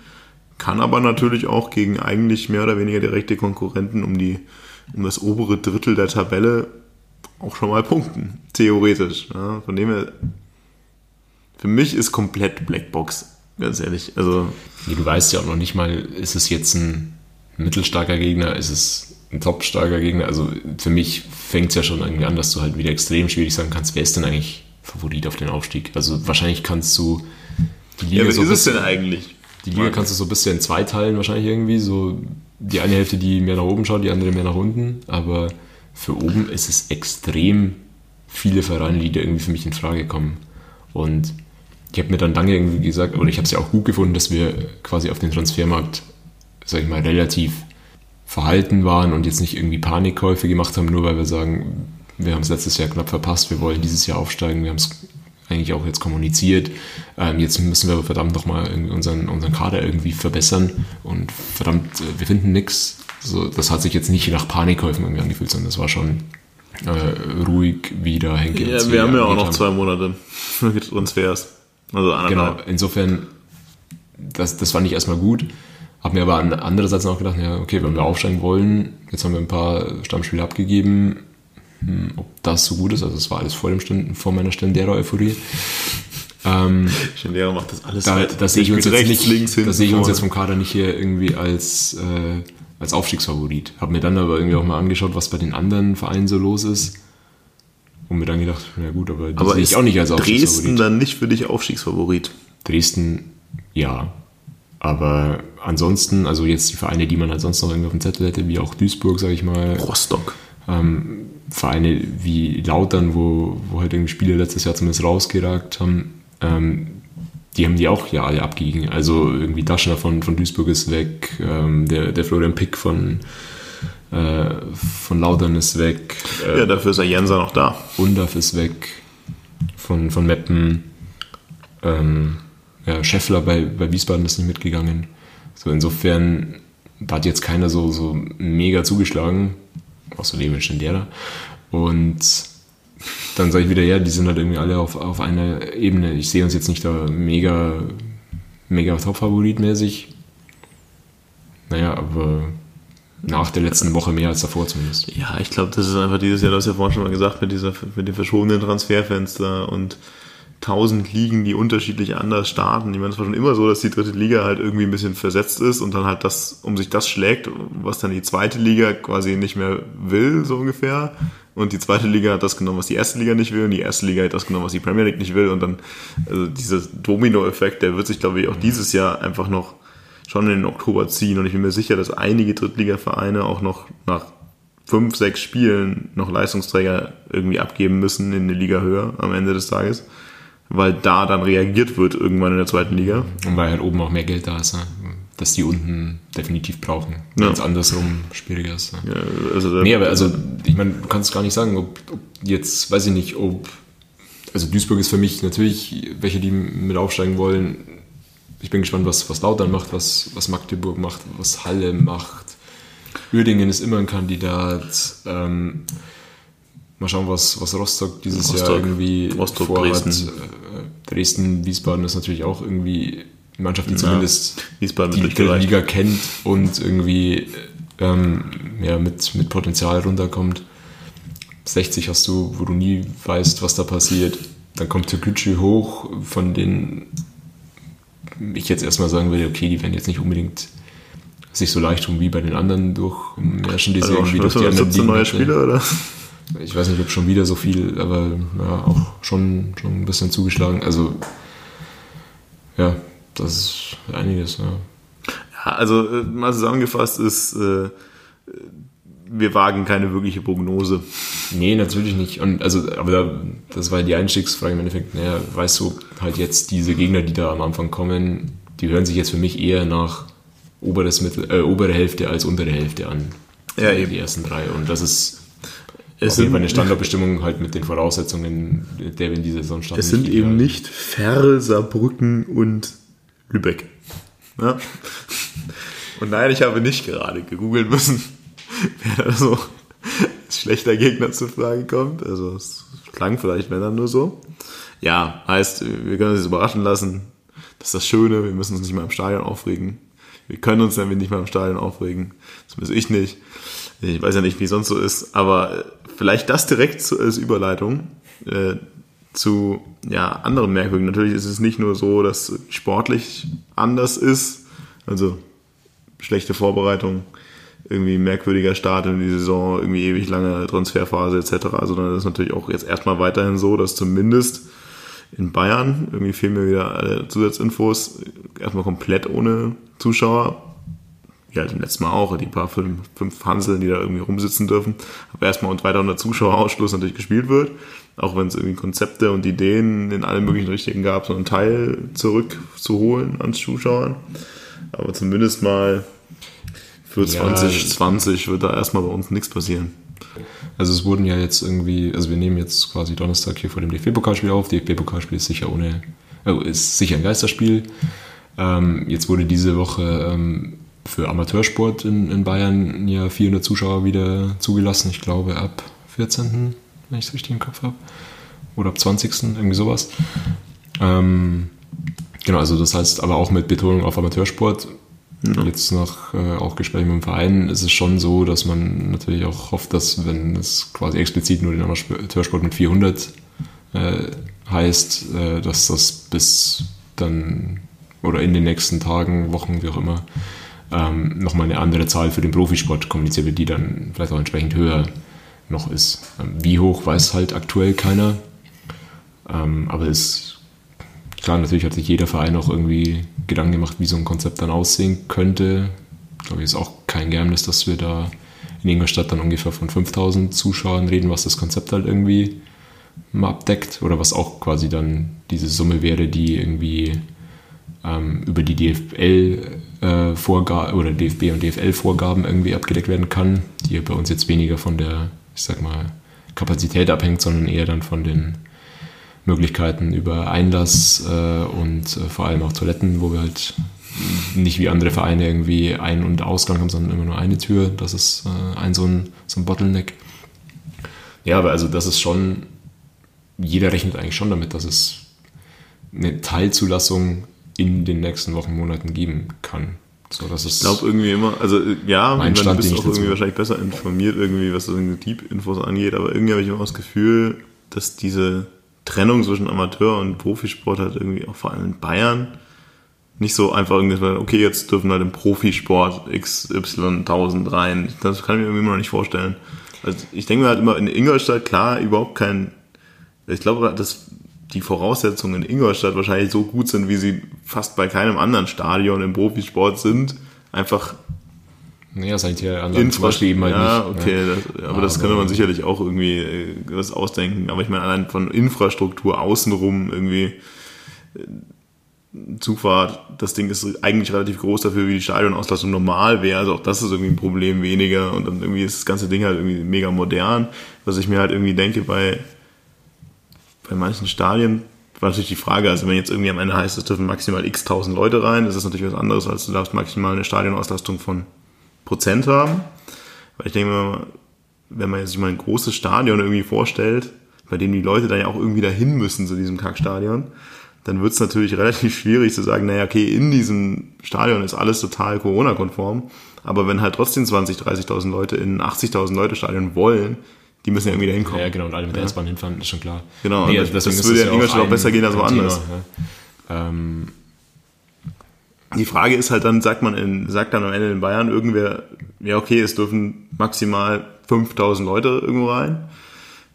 Kann aber natürlich auch gegen eigentlich mehr oder weniger direkte Konkurrenten um die, um das obere Drittel der Tabelle auch schon mal punkten. Theoretisch. Ja, von dem her, für mich ist komplett Blackbox. Ganz ehrlich. Also. Du weißt ja auch noch nicht mal, ist es jetzt ein mittelstarker Gegner, ist es ein topstarker Gegner. Also für mich fängt es ja schon irgendwie an, dass du halt wieder extrem schwierig sagen kannst, wer ist denn eigentlich Favorit auf den Aufstieg? Also wahrscheinlich kannst du die Liga. Ja, was so ist es denn eigentlich? Die Liga kannst du so ein bisschen in zwei teilen, wahrscheinlich irgendwie. So die eine Hälfte, die mehr nach oben schaut, die andere mehr nach unten. Aber für oben ist es extrem viele Vereine, die da irgendwie für mich in Frage kommen. Und ich habe mir dann lange irgendwie gesagt, oder ich habe es ja auch gut gefunden, dass wir quasi auf den Transfermarkt, sag ich mal, relativ verhalten waren und jetzt nicht irgendwie Panikkäufe gemacht haben, nur weil wir sagen, wir haben es letztes Jahr knapp verpasst, wir wollen dieses Jahr aufsteigen, wir haben es eigentlich auch jetzt kommuniziert. Ähm, jetzt müssen wir verdammt nochmal unseren, unseren Kader irgendwie verbessern und verdammt, äh, wir finden nichts. So, das hat sich jetzt nicht nach Panikkäufen irgendwie angefühlt, sondern das war schon äh, ruhig wieder Henke. Ja, wir haben ja auch noch zwei Monate für Transfers. Also Genau, insofern, das, das fand ich erstmal gut. Habe mir aber andererseits auch gedacht, ja, okay, wenn wir aufsteigen wollen, jetzt haben wir ein paar Stammspiele abgegeben, hm, ob das so gut ist, also es war alles vor, dem Stunden, vor meiner Stendera-Euphorie. Ähm, Stendera macht das alles da, Da sehe ich uns, jetzt, nicht, links, da sehe ich uns jetzt vom Kader nicht hier irgendwie als, äh, als Aufstiegsfavorit. Habe mir dann aber irgendwie auch mal angeschaut, was bei den anderen Vereinen so los ist. Und mir dann gedacht, ja gut, aber die aber sehe ich auch nicht als Aufstiegsfavorit. Dresden dann nicht für dich Aufstiegsfavorit? Dresden, ja. Aber ansonsten, also jetzt die Vereine, die man halt sonst noch irgendwie auf dem Zettel hätte, wie auch Duisburg, sage ich mal. Rostock. Ähm, Vereine wie Lautern, wo, wo halt irgendwie Spiele letztes Jahr zumindest rausgeragt haben, ähm, die haben die auch ja alle abgegeben. Also irgendwie Daschner von, von Duisburg ist weg, ähm, der, der Florian Pick von, äh, von Lautern ist weg. Äh, ja, dafür ist der Jenser noch da. Undaf ist weg von, von Meppen. Ähm, ja, Scheffler bei, bei Wiesbaden ist nicht mitgegangen. So insofern hat jetzt keiner so, so mega zugeschlagen, außer Leben Stendera. Und dann sage ich wieder, ja, die sind halt irgendwie alle auf, auf einer Ebene. Ich sehe uns jetzt nicht da mega, mega Top-Favorit-mäßig. Naja, aber nach der letzten Woche mehr als davor zumindest. Ja, ich glaube, das ist einfach dieses Jahr, das hast du ja vorhin schon mal gesagt, mit, dieser, mit dem verschobenen Transferfenster und tausend Ligen, die unterschiedlich anders starten. Ich meine, es war schon immer so, dass die dritte Liga halt irgendwie ein bisschen versetzt ist und dann halt das, um sich das schlägt, was dann die zweite Liga quasi nicht mehr will, so ungefähr. Und die zweite Liga hat das genommen, was die erste Liga nicht will, und die erste Liga hat das genommen, was die Premier League nicht will. Und dann, also dieser Domino-Effekt, der wird sich, glaube ich, auch dieses Jahr einfach noch schon in den Oktober ziehen. Und ich bin mir sicher, dass einige Drittliga-Vereine auch noch nach fünf, sechs Spielen noch Leistungsträger irgendwie abgeben müssen in eine Liga höher am Ende des Tages. Weil da dann reagiert wird irgendwann in der zweiten Liga. Und weil halt oben auch mehr Geld da ist, ne? dass die unten definitiv brauchen. Ja. Wenn es andersrum schwieriger ist. Ne? Ja, also nee, aber also, ich meine, du kannst gar nicht sagen, ob, ob jetzt, weiß ich nicht, ob also Duisburg ist für mich natürlich welche, die mit aufsteigen wollen, ich bin gespannt, was, was Lautern macht, was, was Magdeburg macht, was Halle macht. Uerdingen ist immer ein Kandidat. Ähm, mal schauen, was, was Rostock dieses Rostock, Jahr irgendwie Rostock, vorhat. Dresden. Äh, Dresden, Wiesbaden ist natürlich auch irgendwie eine Mannschaft, die ja, zumindest Wiesbaden die Liga kennt und irgendwie ähm, ja, mit, mit Potenzial runterkommt. 60 hast du, wo du nie weißt, was da passiert. Dann kommt Türkgücü hoch, von denen ich jetzt erstmal sagen würde, okay, die werden jetzt nicht unbedingt sich so leicht tun wie bei den anderen durchmärschen, die Also sie irgendwie durch die anderen ist neue Ligen- Spieler, oder? Ich weiß nicht, ob schon wieder so viel, aber ja, auch schon, schon ein bisschen zugeschlagen. Also, ja, das ist einiges, ja. Ja, also äh, mal zusammengefasst ist, äh, wir wagen keine wirkliche Prognose. Nee, natürlich nicht. Und also, aber da, das war die Einstiegsfrage im Endeffekt. Naja, weißt du, halt jetzt diese Gegner, die da am Anfang kommen, die hören sich jetzt für mich eher nach oberes Mittel, äh, obere Hälfte als untere Hälfte an. Ja, die eben. ersten drei. Und das ist Es auf jeden sind, Fall eine Standardbestimmung halt mit den Voraussetzungen, der wir in dieser Saison standen. es sind eben nicht Ferl, Saarbrücken und Lübeck. Ja? Und nein, ich habe nicht gerade gegoogelt müssen, wer da so als schlechter Gegner zur Frage kommt. Also es klang vielleicht, wenn dann nur so. Ja, heißt, wir können uns überraschen lassen. Das ist das Schöne, wir müssen uns nicht mal im Stadion aufregen. Wir können uns nämlich nicht mal im Stadion aufregen. Zumindest ich nicht. Ich weiß ja nicht, wie es sonst so ist, aber äh, vielleicht das direkt zu- als Überleitung äh, zu ja, anderen Merkwürdigen. Natürlich ist es nicht nur so, dass sportlich anders ist, also schlechte Vorbereitung, irgendwie merkwürdiger Start in die Saison, irgendwie ewig lange Transferphase etc., sondern es ist natürlich auch jetzt erstmal weiterhin so, dass zumindest in Bayern, irgendwie fehlen mir wieder alle Zusatzinfos, erstmal komplett ohne Zuschauer, wie halt im letzten Mal auch, die paar fünf, fünf Hanseln, die da irgendwie rumsitzen dürfen, aber erstmal und weiter unter Zuschauerausschluss natürlich gespielt wird, auch wenn es irgendwie Konzepte und Ideen in allen möglichen Richtungen gab, so einen Teil zurückzuholen ans Zuschauern. Aber zumindest mal für Ja, 2020 wird da erstmal bei uns nichts passieren. Also es wurden ja jetzt irgendwie, also wir nehmen jetzt quasi Donnerstag hier vor dem DFB-Pokalspiel auf. DFB-Pokalspiel ist sicher ohne, äh, ist sicher ein Geisterspiel. Ähm, jetzt wurde diese Woche ähm, für Amateursport in, in Bayern ja 400 Zuschauer wieder zugelassen. Ich glaube ab 14., wenn ich es richtig im Kopf habe. Oder ab 20., irgendwie sowas. Ähm, genau, also das heißt aber auch mit Betonung auf Amateursport. Jetzt nach äh, auch Gesprächen mit dem Verein. Ist es schon so, dass man natürlich auch hofft, dass wenn es quasi explizit nur den Amateursport mit 400 äh, heißt, äh, dass das bis dann oder in den nächsten Tagen, Wochen, wie auch immer, ähm, nochmal eine andere Zahl für den Profisport kommuniziert wird, die dann vielleicht auch entsprechend höher noch ist. Ähm, wie hoch weiß halt aktuell keiner, ähm, aber es klar, natürlich hat sich jeder Verein auch irgendwie Gedanken gemacht, wie so ein Konzept dann aussehen könnte. Ich glaube, es ist auch kein Geheimnis, dass wir da in Ingolstadt dann ungefähr von 5000 Zuschauern reden, was das Konzept halt irgendwie mal abdeckt oder was auch quasi dann diese Summe wäre, die irgendwie ähm, über die DFL-Vorgaben oder DFB und DFL-Vorgaben irgendwie abgedeckt werden kann, die bei uns jetzt weniger von der, ich sag mal, Kapazität abhängt, sondern eher dann von den Möglichkeiten über Einlass äh, und äh, vor allem auch Toiletten, wo wir halt nicht wie andere Vereine irgendwie Ein- und Ausgang haben, sondern immer nur eine Tür. Das ist äh, ein so ein, so ein Bottleneck. Ja, aber also das ist schon, jeder rechnet eigentlich schon damit, dass es eine Teilzulassung in den nächsten Wochen, Monaten geben kann. So, das ist, Ich glaube irgendwie immer, also äh, ja, Mein Stand, bist auch irgendwie wahrscheinlich besser informiert, irgendwie, was so Deep-Infos angeht, aber irgendwie habe ich immer das Gefühl, dass diese Trennung zwischen Amateur und Profisport halt irgendwie auch vor allem in Bayern nicht so einfach irgendwie, okay, jetzt dürfen halt im Profisport XY 1000 rein. Das kann ich mir irgendwie immer noch nicht vorstellen. Also ich denke mir halt immer in Ingolstadt, klar, überhaupt kein, ich glaube, dass die Voraussetzungen in Ingolstadt wahrscheinlich so gut sind, wie sie fast bei keinem anderen Stadion im Profisport sind. Einfach naja, Sanitäranlagen zum Beispiel eben halt ja, nicht. okay, ne? das, aber das Aber- könnte man sicherlich auch irgendwie äh, was ausdenken. Aber ich meine, allein von Infrastruktur außenrum irgendwie äh, Zugfahrt, das Ding ist eigentlich relativ groß dafür, wie die Stadionauslastung normal wäre. Also auch das ist irgendwie ein Problem weniger. Und dann irgendwie ist das ganze Ding halt irgendwie mega modern. Was ich mir halt irgendwie denke bei, bei manchen Stadien, war natürlich die Frage, also wenn jetzt irgendwie am Ende heißt, es dürfen maximal x tausend Leute rein, das ist natürlich was anderes, als du darfst maximal eine Stadionauslastung von Prozent haben. Weil ich denke mal, wenn man sich mal ein großes Stadion irgendwie vorstellt, bei dem die Leute dann ja auch irgendwie dahin müssen zu diesem Kackstadion, dann wird es natürlich relativ schwierig zu sagen, naja, okay, in diesem Stadion ist alles total Corona-konform, aber wenn halt trotzdem 20.000, 30.000 Leute in ein 80.000 Leute Stadion wollen, Die müssen ja irgendwie da hinkommen. Ja, genau, und alle mit der S-Bahn hinfahren, ist schon klar. Genau, nee, und also das- das würde ja in Ingolstadt auch besser gehen als woanders. Thema, ja. Ähm, Die Frage ist halt dann, sagt man in, sagt dann am Ende in Bayern irgendwer, ja okay, es dürfen maximal 5000 Leute irgendwo rein.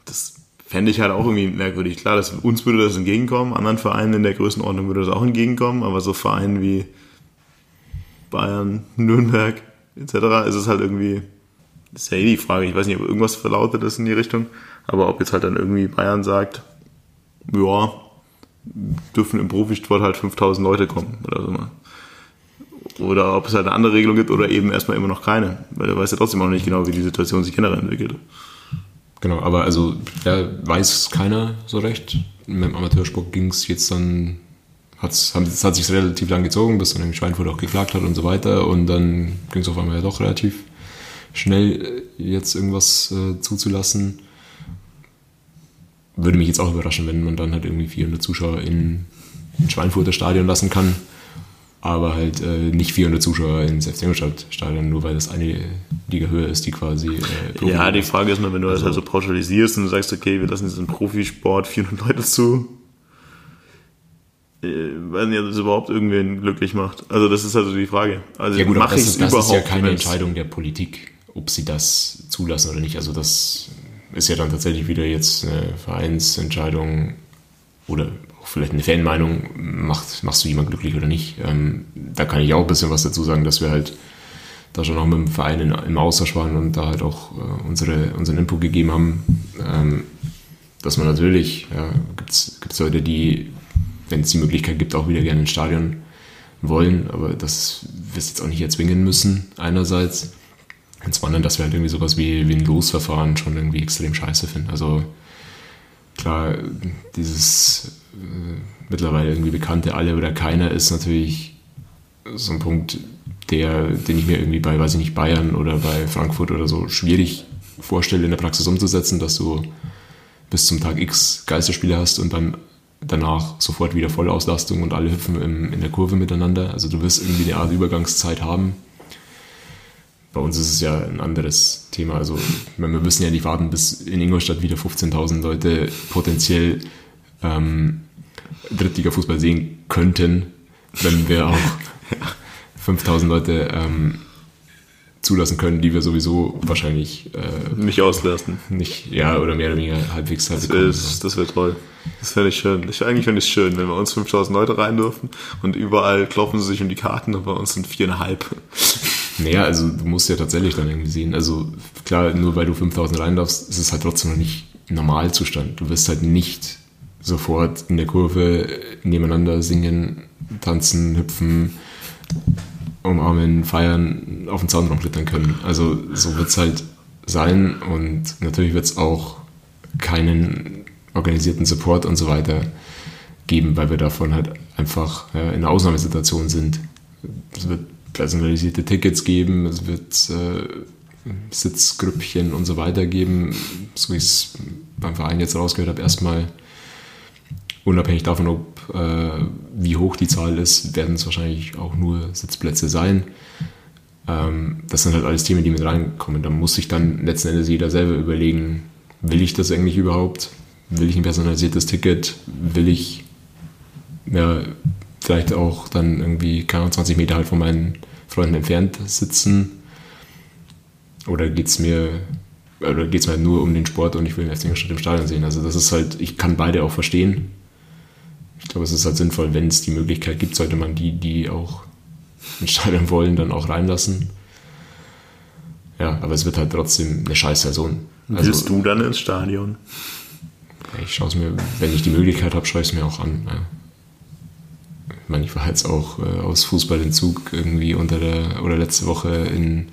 Das fände ich halt auch irgendwie merkwürdig. Klar, das, uns würde das entgegenkommen, anderen Vereinen in der Größenordnung würde das auch entgegenkommen, aber so Vereinen wie Bayern, Nürnberg etc. ist es halt irgendwie, ist ja eh die Frage, ich weiß nicht, ob irgendwas verlautet ist in die Richtung, aber ob jetzt halt dann irgendwie Bayern sagt, ja, dürfen im Profisport halt 5000 Leute kommen oder so mal. Oder ob es halt eine andere Regelung gibt oder eben erstmal immer noch keine. Weil du weißt ja trotzdem auch nicht genau, wie die Situation sich generell entwickelt. Genau, aber also ja, weiß keiner so recht. Mit dem Amateursport ging es jetzt dann, hat's, hat sich relativ lang gezogen, bis dann irgendwie Schweinfurt auch geklagt hat und so weiter. Und dann ging es auf einmal ja doch relativ schnell, äh, jetzt irgendwas äh, zuzulassen. Würde mich jetzt auch überraschen, wenn man dann halt irgendwie 400 Zuschauer in ein Schweinfurter Stadion lassen kann. Aber halt äh, nicht 400 Zuschauer ins FC Stadion, nur weil das eine Liga höher ist, die quasi äh, Ja, die Frage ist nur, wenn du das halt so pauschalisierst und du sagst, okay, wir lassen jetzt im Profisport 400 Leute zu, äh, nicht, ob das überhaupt irgendwen glücklich macht. Also das ist also die Frage. Also Ja gut, aber das, ist, das ist ja keine wenn's- Entscheidung der Politik, ob sie das zulassen oder nicht. Also das ist ja dann tatsächlich wieder jetzt eine Vereinsentscheidung oder auch vielleicht eine Fanmeinung, macht, machst du jemand glücklich oder nicht. Ähm, da kann ich auch ein bisschen was dazu sagen, dass wir halt da schon auch mit dem Verein in, im Austausch waren und da halt auch äh, unsere, unseren Input gegeben haben, ähm, dass man natürlich, ja, gibt es Leute, die, wenn es die Möglichkeit gibt, auch wieder gerne ins Stadion wollen, aber das wir es jetzt auch nicht erzwingen müssen, einerseits. Und zum anderen, dass wir halt irgendwie sowas wie, wie ein Losverfahren schon irgendwie extrem scheiße finden. Also klar, dieses mittlerweile irgendwie bekannte Alle oder Keiner ist natürlich so ein Punkt, der, den ich mir irgendwie bei, weiß ich nicht, Bayern oder bei Frankfurt oder so schwierig vorstelle, in der Praxis umzusetzen, dass du bis zum Tag X Geisterspiele hast und dann danach sofort wieder Vollauslastung und alle hüpfen im, in der Kurve miteinander. Also du wirst irgendwie eine Art Übergangszeit haben. Bei uns ist es ja ein anderes Thema. Also wir müssen ja nicht warten, bis in Ingolstadt wieder 15.000 Leute potenziell ähm, Drittliga-Fußball sehen könnten, wenn wir auch 5.000 Leute ähm, zulassen können, die wir sowieso wahrscheinlich äh, Nicht auslassen. nicht, ja, oder mehr oder weniger halbwegs halt Das ist- Das wäre toll. Das fände ich schön. Ich, eigentlich fände ich es schön, wenn bei uns 5000 Leute rein dürfen und überall klopfen sie sich um die Karten und bei uns sind viereinhalb. Naja, also du musst ja tatsächlich dann irgendwie sehen. Also klar, nur weil du 5000 rein darfst, ist es halt trotzdem noch nicht Normalzustand. Du wirst halt nicht sofort in der Kurve nebeneinander singen, tanzen, hüpfen, umarmen, feiern, auf den Zaunraum klettern können. Also so wird es halt sein und natürlich wird es auch keinen organisierten Support und so weiter geben, weil wir davon halt einfach ja, in einer Ausnahmesituation sind. Es wird personalisierte Tickets geben, es wird äh, Sitzgrüppchen und so weiter geben, so wie ich es beim Verein jetzt rausgehört habe, erstmal unabhängig davon, ob äh, wie hoch die Zahl ist, werden es wahrscheinlich auch nur Sitzplätze sein. Ähm, das sind halt alles Themen, die mit reinkommen. Da muss sich dann letzten Endes jeder selber überlegen, will ich das eigentlich überhaupt? Will ich ein personalisiertes Ticket? Will ich ja, vielleicht auch dann irgendwie, keine Ahnung, 20 Meter halt von meinen Freunden entfernt sitzen? Oder geht es mir, oder geht's mir halt nur um den Sport und ich will den FC Ingolstadt im Stadion sehen? Also das ist halt, ich kann beide auch verstehen. Ich glaube, es ist halt sinnvoll, wenn es die Möglichkeit gibt, sollte man die, die auch ins Stadion wollen, dann auch reinlassen. Ja, aber es wird halt trotzdem eine scheiß Saison. Also, Willst du dann ins Stadion? ich schaue es mir, wenn ich die Möglichkeit habe, schaue ich es mir auch an. Ja. Ich meine, ich war jetzt auch äh, aus Fußballentzug irgendwie unter der oder letzte Woche in,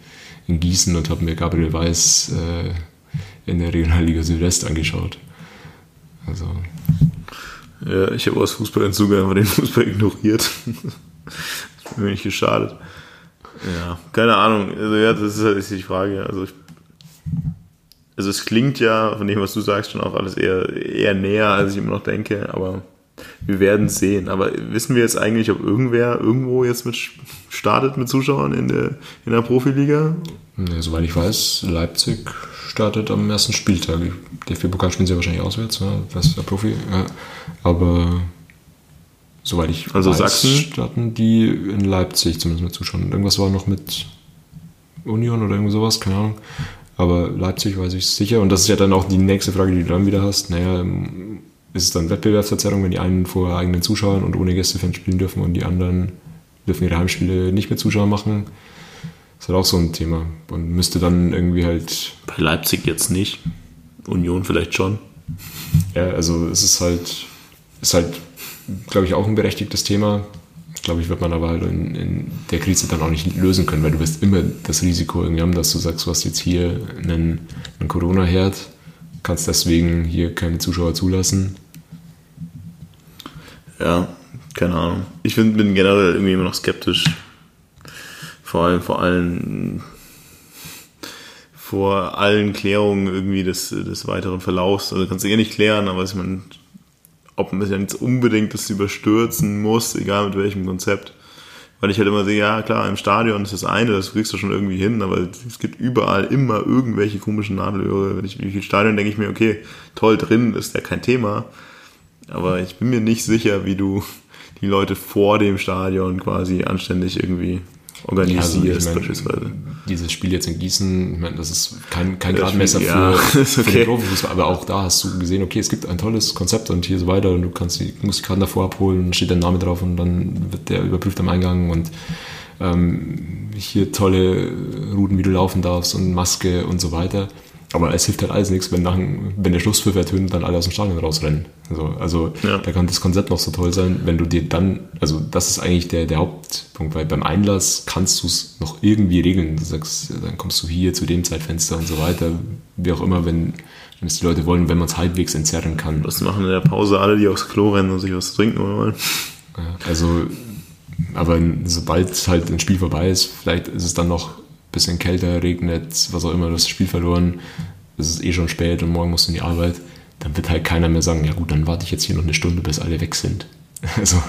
in Gießen und habe mir Gabriel Weiß äh, in der Regionalliga Südwest angeschaut. Also Ja, ich habe aus Fußballentzug einfach den Fußball ignoriert. das mir nicht geschadet. Ja, keine Ahnung. Also ja, das ist halt die Frage. Also, ich, also es klingt ja von dem, was du sagst, schon auch alles eher, eher näher, als ich immer noch denke. Aber wir werden sehen. Aber wissen wir jetzt eigentlich, ob irgendwer irgendwo jetzt mit startet mit Zuschauern in der, in der Profiliga? Ja, soweit ich weiß, Leipzig startet am ersten Spieltag. Der vier Pokal spielen sie wahrscheinlich auswärts, ja, das ist der Profi. Ja. Aber soweit ich also weiß, Sachsen? starten die in Leipzig zumindest mit Zuschauern. Irgendwas war noch mit Union oder irgendwie sowas, keine Ahnung. Aber Leipzig weiß ich sicher. Und das ist ja dann auch die nächste Frage, die du dann wieder hast. Naja, ist es dann Wettbewerbsverzerrung, wenn die einen vor eigenen Zuschauern und ohne Gästefans spielen dürfen und die anderen dürfen ihre Heimspiele nicht mit Zuschauern machen? Das ist halt auch so ein Thema. Und müsste dann irgendwie halt. Bei Leipzig jetzt nicht. Union vielleicht schon. Ja, also es ist halt, ist halt, glaube ich, auch ein berechtigtes Thema. Glaube ich, wird man aber halt in, in, der Krise dann auch nicht lösen können, weil du wirst immer das Risiko irgendwie haben, dass du sagst, du hast jetzt hier einen, einen Corona-Herd, kannst deswegen hier keine Zuschauer zulassen. Ja, keine Ahnung. Ich find, bin generell irgendwie immer noch skeptisch. Vor allem, vor allem vor allen Klärungen irgendwie des, des weiteren Verlaufs. Also kannst du eh nicht klären, aber ich meine, ob man jetzt unbedingt das überstürzen muss, egal mit welchem Konzept. Weil ich halt immer sehe, ja klar, im Stadion ist das eine, das kriegst du schon irgendwie hin, aber es gibt überall immer irgendwelche komischen Nadelöhre. Wenn ich viel Stadion denke ich mir, okay, toll drin ist ja kein Thema. Aber ich bin mir nicht sicher, wie du die Leute vor dem Stadion quasi anständig irgendwie organisierst, Ja, also beispielsweise. Dieses Spiel jetzt in Gießen, ich meine, das ist kein, kein Gradmesser ja, für, für okay. den Profifußball, aber auch da hast du gesehen, okay, es gibt ein tolles Konzept und hier so weiter und du kannst die Karten davor abholen, steht dein Name drauf und dann wird der überprüft am Eingang und ähm, hier tolle Routen, wie du laufen darfst und Maske und so weiter. Aber es hilft halt alles nichts, wenn, nach, wenn der Schlusspfiff ertönt, dann alle aus dem Stadion rausrennen. Also, also Ja. da kann das Konzept noch so toll sein, wenn du dir dann, also das ist eigentlich der, der Hauptpunkt, weil beim Einlass kannst du es noch irgendwie regeln. Du sagst, dann kommst du hier zu dem Zeitfenster und so weiter, wie auch immer, wenn, wenn es die Leute wollen, wenn man es halbwegs entzerren kann. Was machen in der Pause alle, die aufs Klo rennen und sich was trinken wollen? Also, aber sobald halt ein Spiel vorbei ist, vielleicht ist es dann noch bisschen kälter, regnet, was auch immer, du hast das Spiel verloren, es ist eh schon spät und morgen musst du in die Arbeit, dann wird halt keiner mehr sagen, ja gut, dann warte ich jetzt hier noch eine Stunde, bis alle weg sind. Also,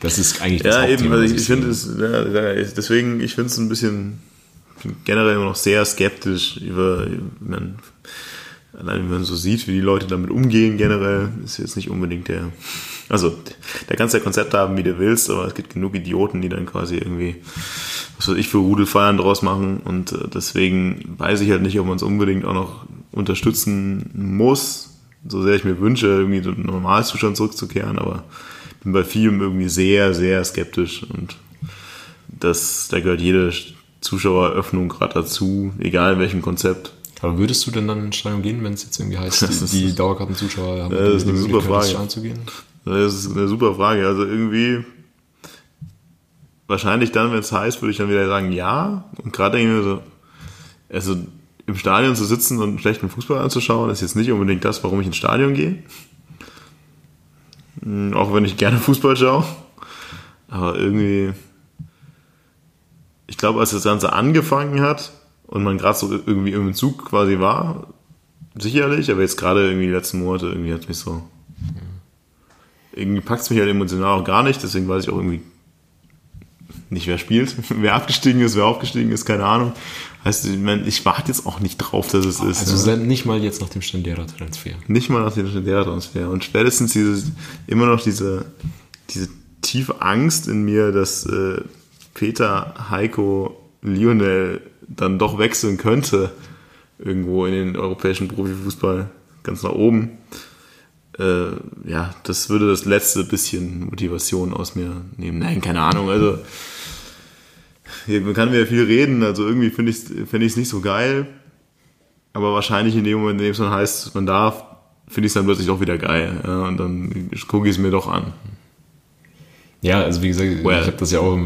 das ist eigentlich das Ja, eben, also ich, was ich finde es, ja, deswegen, ich finde es ein bisschen generell immer noch sehr skeptisch über, man, allein wenn man so sieht, wie die Leute damit umgehen generell, ist jetzt nicht unbedingt der, also da kannst du ja Konzepte haben, wie du willst, aber es gibt genug Idioten, die dann quasi irgendwie, was weiß ich, für Rudelfeiern draus machen und äh, deswegen weiß ich halt nicht, ob man es unbedingt auch noch unterstützen muss, so sehr ich mir wünsche, irgendwie so einen Normalzustand zurückzukehren, aber bin bei vielem irgendwie sehr, sehr skeptisch und das, da gehört jede Zuschaueröffnung gerade dazu, egal in welchem Konzept. Aber würdest du denn dann ins Stadion gehen, wenn es jetzt irgendwie heißt, die, die Dauerkartenzuschauer haben Ja, das ist die eine super Frage. Stadion zu gehen? Das ist eine super Frage. Also irgendwie, wahrscheinlich dann, wenn es heißt, würde ich dann wieder sagen, ja. Und gerade denke ich mir so, also im Stadion zu sitzen und schlechten Fußball anzuschauen, ist jetzt nicht unbedingt das, warum ich ins Stadion gehe. Hm, Auch wenn ich gerne Fußball schaue. Aber irgendwie, ich glaube, als das Ganze angefangen hat und man gerade so irgendwie im Zug quasi war, sicherlich, aber jetzt gerade irgendwie die letzten Monate, irgendwie hat mich so irgendwie packt es mich halt emotional auch gar nicht, deswegen weiß ich auch irgendwie nicht, wer spielt. wer abgestiegen ist, wer aufgestiegen ist, keine Ahnung. Heißt, ich, mein, ich warte jetzt auch nicht drauf, dass es ist. Also ne? nicht mal jetzt nach dem Stendera-Transfer. Nicht mal nach dem Transfer. Und spätestens dieses, immer noch diese, diese tiefe Angst in mir, dass äh, Peter, Heiko, Lionel dann doch wechseln könnte, irgendwo in den europäischen Profifußball ganz nach oben. Äh, ja, das würde das letzte bisschen Motivation aus mir nehmen. Nein, keine Ahnung. Also, hier, man kann wieder viel reden. Also, irgendwie finde ich es find ich's nicht so geil. Aber wahrscheinlich in dem Moment, in dem es dann heißt, man darf, finde ich es dann plötzlich auch wieder geil. Ja, und dann gucke ich es mir doch an. Ja, also wie gesagt, Well. ich habe das ja auch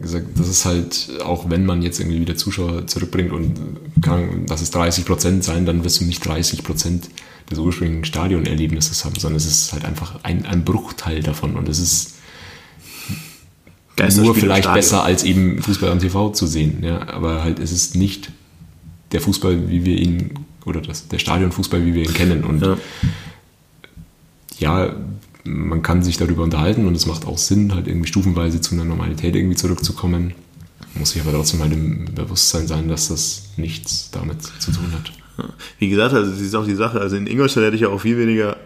gesagt, das ist halt, auch wenn man jetzt irgendwie wieder Zuschauer zurückbringt und kann, lass es 30 Prozent sein, dann wirst du nicht 30 Prozent des ursprünglichen Stadionerlebnisses haben, sondern es ist halt einfach ein, ein Bruchteil davon und es ist nur vielleicht besser als eben Fußball am TV zu sehen, ja, aber halt es ist nicht der Fußball, wie wir ihn, oder das, der Stadionfußball, wie wir ihn kennen und Ja. ja, man kann sich darüber unterhalten und es macht auch Sinn, halt irgendwie stufenweise zu einer Normalität irgendwie zurückzukommen. Muss ich aber trotzdem halt im Bewusstsein sein, dass das nichts damit zu tun hat. Wie gesagt, also das ist auch die Sache. Also in Ingolstadt hätte ich ja auch viel weniger,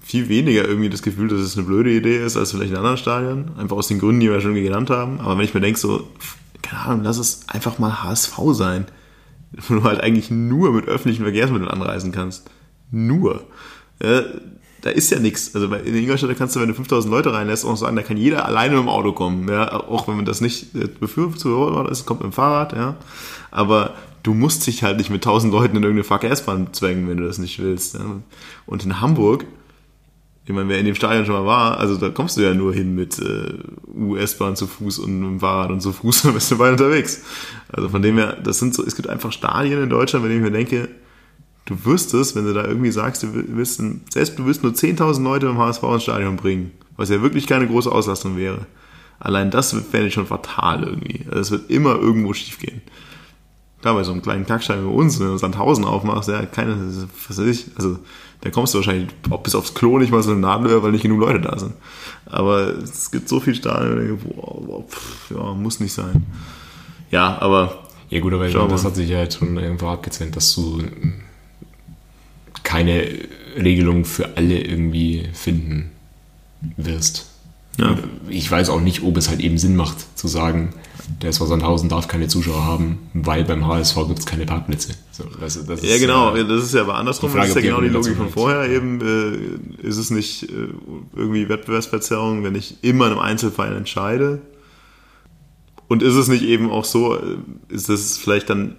viel weniger irgendwie das Gefühl, dass es eine blöde Idee ist, als vielleicht in anderen Stadien. Einfach aus den Gründen, die wir schon genannt haben. Aber wenn ich mir denke, so, keine Ahnung, lass es einfach mal HSV sein. Wo du halt eigentlich nur mit öffentlichen Verkehrsmitteln anreisen kannst. Nur. Ja, da ist ja nichts. Also in Ingolstadt kannst du, wenn du 5000 Leute reinlässt, auch sagen, da kann jeder alleine mit dem Auto kommen. Ja, auch wenn man das nicht äh, befürwortet ist, kommt mit dem Fahrrad. Ja, aber du musst dich halt nicht mit 1000 Leuten in irgendeine Verkehrsbahn zwängen, wenn du das nicht willst. Ja? Und in Hamburg, ich meine, wer in dem Stadion schon mal war, also da kommst du ja nur hin mit äh, US-Bahn zu Fuß und mit dem Fahrrad und zu Fuß, dann bist du weit unterwegs. Also von dem her, das sind so, es gibt einfach Stadien in Deutschland, bei denen ich mir denke, du wirst es, wenn du da irgendwie sagst, du willst, selbst du willst nur 10.000 Leute im HSV ins Stadion bringen, was ja wirklich keine große Auslastung wäre. Allein das fände ich schon fatal irgendwie. Also es wird immer irgendwo schief Klar, bei so einem kleinen Kackstein wie uns, wenn du Sandhausen aufmachst, ja, keine, was weiß ich, also da kommst du wahrscheinlich auch bis aufs Klo nicht mal so eine Nadelöhr, weil nicht genug Leute da sind. Aber es gibt so viel Stadien, boah, boah, pff, ja, muss nicht sein. Ja, aber. Ja, gut, aber das hat sich ja jetzt schon irgendwo abgezählt, dass du keine Regelung für alle irgendwie finden wirst. Ja. Ich weiß auch nicht, ob es halt eben Sinn macht, zu sagen, der SV Sandhausen darf keine Zuschauer haben, weil beim HSV gibt es keine Parkplätze. So, das, das ja, genau, ja, das ist ja aber andersrum, Frage, das ist ja genau die Logik von vorher eben. Äh, ist es nicht äh, irgendwie Wettbewerbsverzerrung, wenn ich immer in einem Einzelfall entscheide? Und ist es nicht eben auch so, äh, ist das vielleicht dann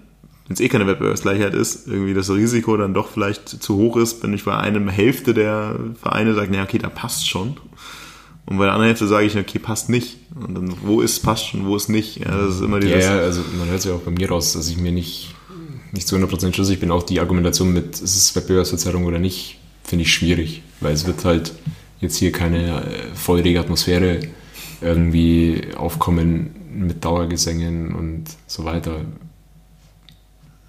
wenn es eh keine Wettbewerbsgleichheit ist, irgendwie das Risiko dann doch vielleicht zu hoch ist, wenn ich bei einem Hälfte der Vereine sage, na okay, da passt schon. Und bei der anderen Hälfte sage ich, okay, passt nicht. Und dann, wo ist, passt schon, wo ist nicht. Ja, das ist immer die Ja, ja, also man hört es ja auch bei mir raus, dass ich mir nicht, nicht zu 100% schlüssig bin. Auch die Argumentation mit, ist es Wettbewerbsverzerrung oder nicht, finde ich schwierig. Weil es wird halt jetzt hier keine äh, feurige Atmosphäre irgendwie aufkommen mit Dauergesängen und so weiter.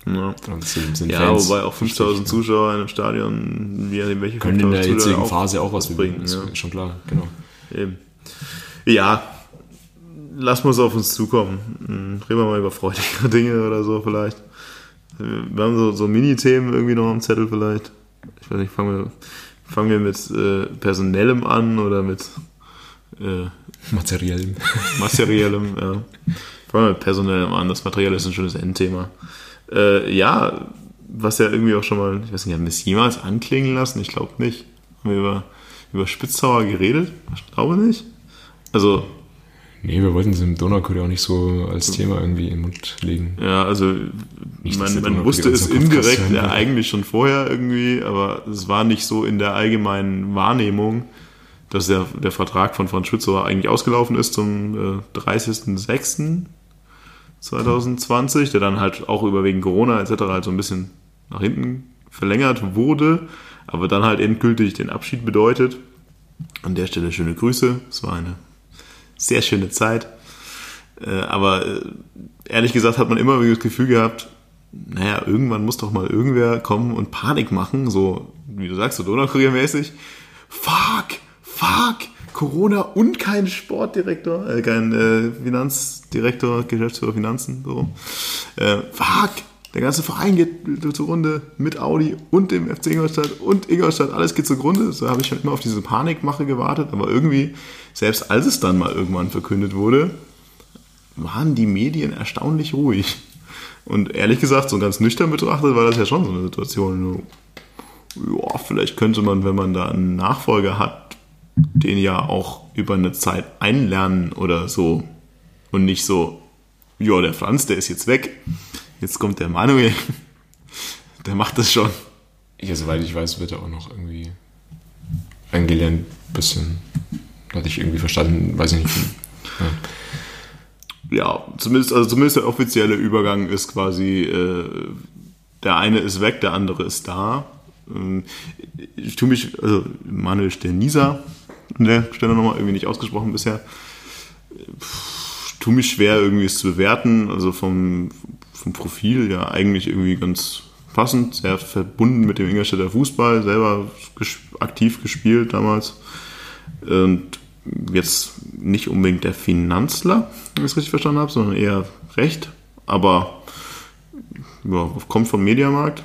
Ja, sind, ja wobei auch 5000 Zuschauer in einem Stadion, wie welche können in der jetzigen Phase auch was bringen. Ist ja. schon klar, genau. Eben. Ja, lass mal es auf uns zukommen. Hm, reden wir mal über freudigere Dinge oder so vielleicht. Wir haben so, so Mini-Themen irgendwie noch am Zettel vielleicht. Ich weiß nicht, fangen wir, fangen wir mit äh, Personellem an oder mit äh, Materiellem. Materiellem, ja. Fangen wir mit Personellem an. Das Material ist ein schönes Endthema. Äh, ja, was ja irgendwie auch schon mal, ich weiß nicht, haben wir es jemals anklingen lassen? Ich glaube nicht. Haben wir über, über Spitzauer geredet? Ich glaube nicht. Also. Nee, wir wollten es im Donaukurier auch nicht so als Thema irgendwie in den Mund legen. Ja, also nicht, man, man wusste es indirekt ja eigentlich schon vorher irgendwie, aber es war nicht so in der allgemeinen Wahrnehmung, dass der, der Vertrag von Franz Spitzauer eigentlich ausgelaufen ist zum äh, 30.06. 2020, der dann halt auch über wegen Corona etc. halt so ein bisschen nach hinten verlängert wurde, aber dann halt endgültig den Abschied bedeutet. An der Stelle schöne Grüße. Es war eine sehr schöne Zeit. Äh, aber äh, ehrlich gesagt hat man immer das Gefühl gehabt, naja, irgendwann muss doch mal irgendwer kommen und Panik machen, so wie du sagst, so Donaukurier-mäßig. Fuck, fuck, Corona und kein Sportdirektor, äh, kein äh, Finanzdirektor, Geschäftsführer Finanzen, so. Äh, fuck! Der ganze Verein geht zugrunde mit Audi und dem FC Ingolstadt und Ingolstadt, alles geht zugrunde. So habe ich halt immer auf diese Panikmache gewartet, aber irgendwie, selbst als es dann mal irgendwann verkündet wurde, waren die Medien erstaunlich ruhig. Und ehrlich gesagt, so ganz nüchtern betrachtet, war das ja schon so eine Situation. Ja, vielleicht könnte man, wenn man da einen Nachfolger hat, den ja auch über eine Zeit einlernen oder so. Und nicht so, ja, der Franz, der ist jetzt weg. Jetzt kommt der Manuel. Der macht das schon. Ja, soweit ich weiß, wird er auch noch irgendwie eingelernt. Bisschen. Hatte ich irgendwie verstanden, weiß ich nicht. Ja, ja zumindest, also zumindest der offizielle Übergang ist quasi, äh, der eine ist weg, der andere ist da. Ähm, ich tue mich, also Manuel Stenisa, an der Stelle nochmal irgendwie nicht ausgesprochen bisher. Tu mich schwer, irgendwie es zu bewerten. Also vom, vom Profil ja eigentlich irgendwie ganz passend, sehr verbunden mit dem Ingolstädter Fußball, selber ges aktiv gespielt damals. Und jetzt nicht unbedingt der Finanzler, wenn ich es richtig verstanden habe, sondern eher Recht. Aber ja, kommt vom Mediamarkt.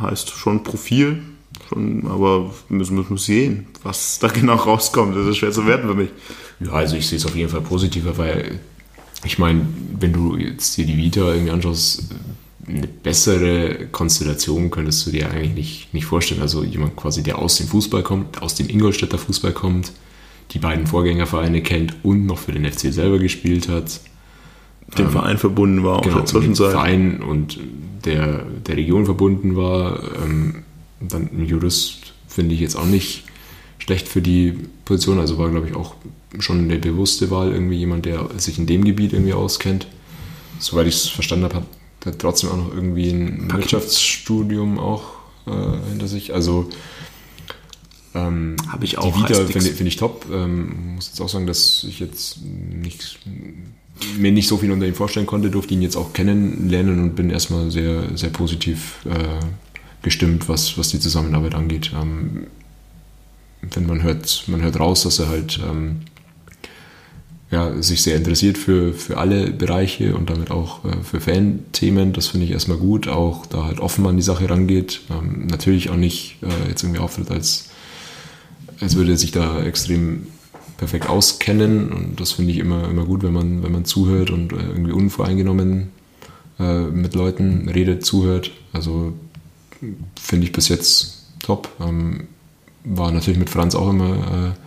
Heißt schon Profil. Schon, aber müssen wir sehen, was da genau rauskommt. Das ist schwer zu werten für mich. Ja, also ich sehe es auf jeden Fall positiver, weil ich meine, wenn du jetzt dir die Vita irgendwie anschaust, eine bessere Konstellation könntest du dir eigentlich nicht, nicht vorstellen. Also jemand quasi, der aus dem Fußball kommt, aus dem Ingolstädter Fußball kommt, die beiden Vorgängervereine kennt und noch für den FC selber gespielt hat. Dem ähm, Verein verbunden war, auch genau, der Zwischenzeit. Verein und der, der Region verbunden war. Ähm, dann ein Jurist finde ich jetzt auch nicht schlecht für die Position. Also war, glaube ich, auch schon eine bewusste Wahl, irgendwie jemand, der sich in dem Gebiet irgendwie auskennt. Soweit ich es verstanden habe, hat er trotzdem auch noch irgendwie ein. Wirtschaftsstudium auch äh, hinter sich. Also ähm, habe ich auch. Die Vita finde find ich top. Ähm, muss jetzt auch sagen, dass ich jetzt nicht, mir nicht so viel unter ihm vorstellen konnte, durfte ihn jetzt auch kennenlernen und bin erstmal sehr, sehr positiv äh, gestimmt, was, was die Zusammenarbeit angeht. Ähm, wenn man hört, man hört raus, dass er halt ähm, ja, sich sehr interessiert für, für alle Bereiche und damit auch äh, für Fan-Themen. Das finde ich erstmal gut, auch da halt offen an die Sache rangeht. Ähm, natürlich auch nicht äh, jetzt irgendwie auftritt, als, als würde er sich da extrem perfekt auskennen. Und das finde ich immer, immer gut, wenn man, wenn man zuhört und äh, irgendwie unvoreingenommen äh, mit Leuten redet, zuhört. Also finde ich bis jetzt top. Ähm, war natürlich mit Franz auch immer äh,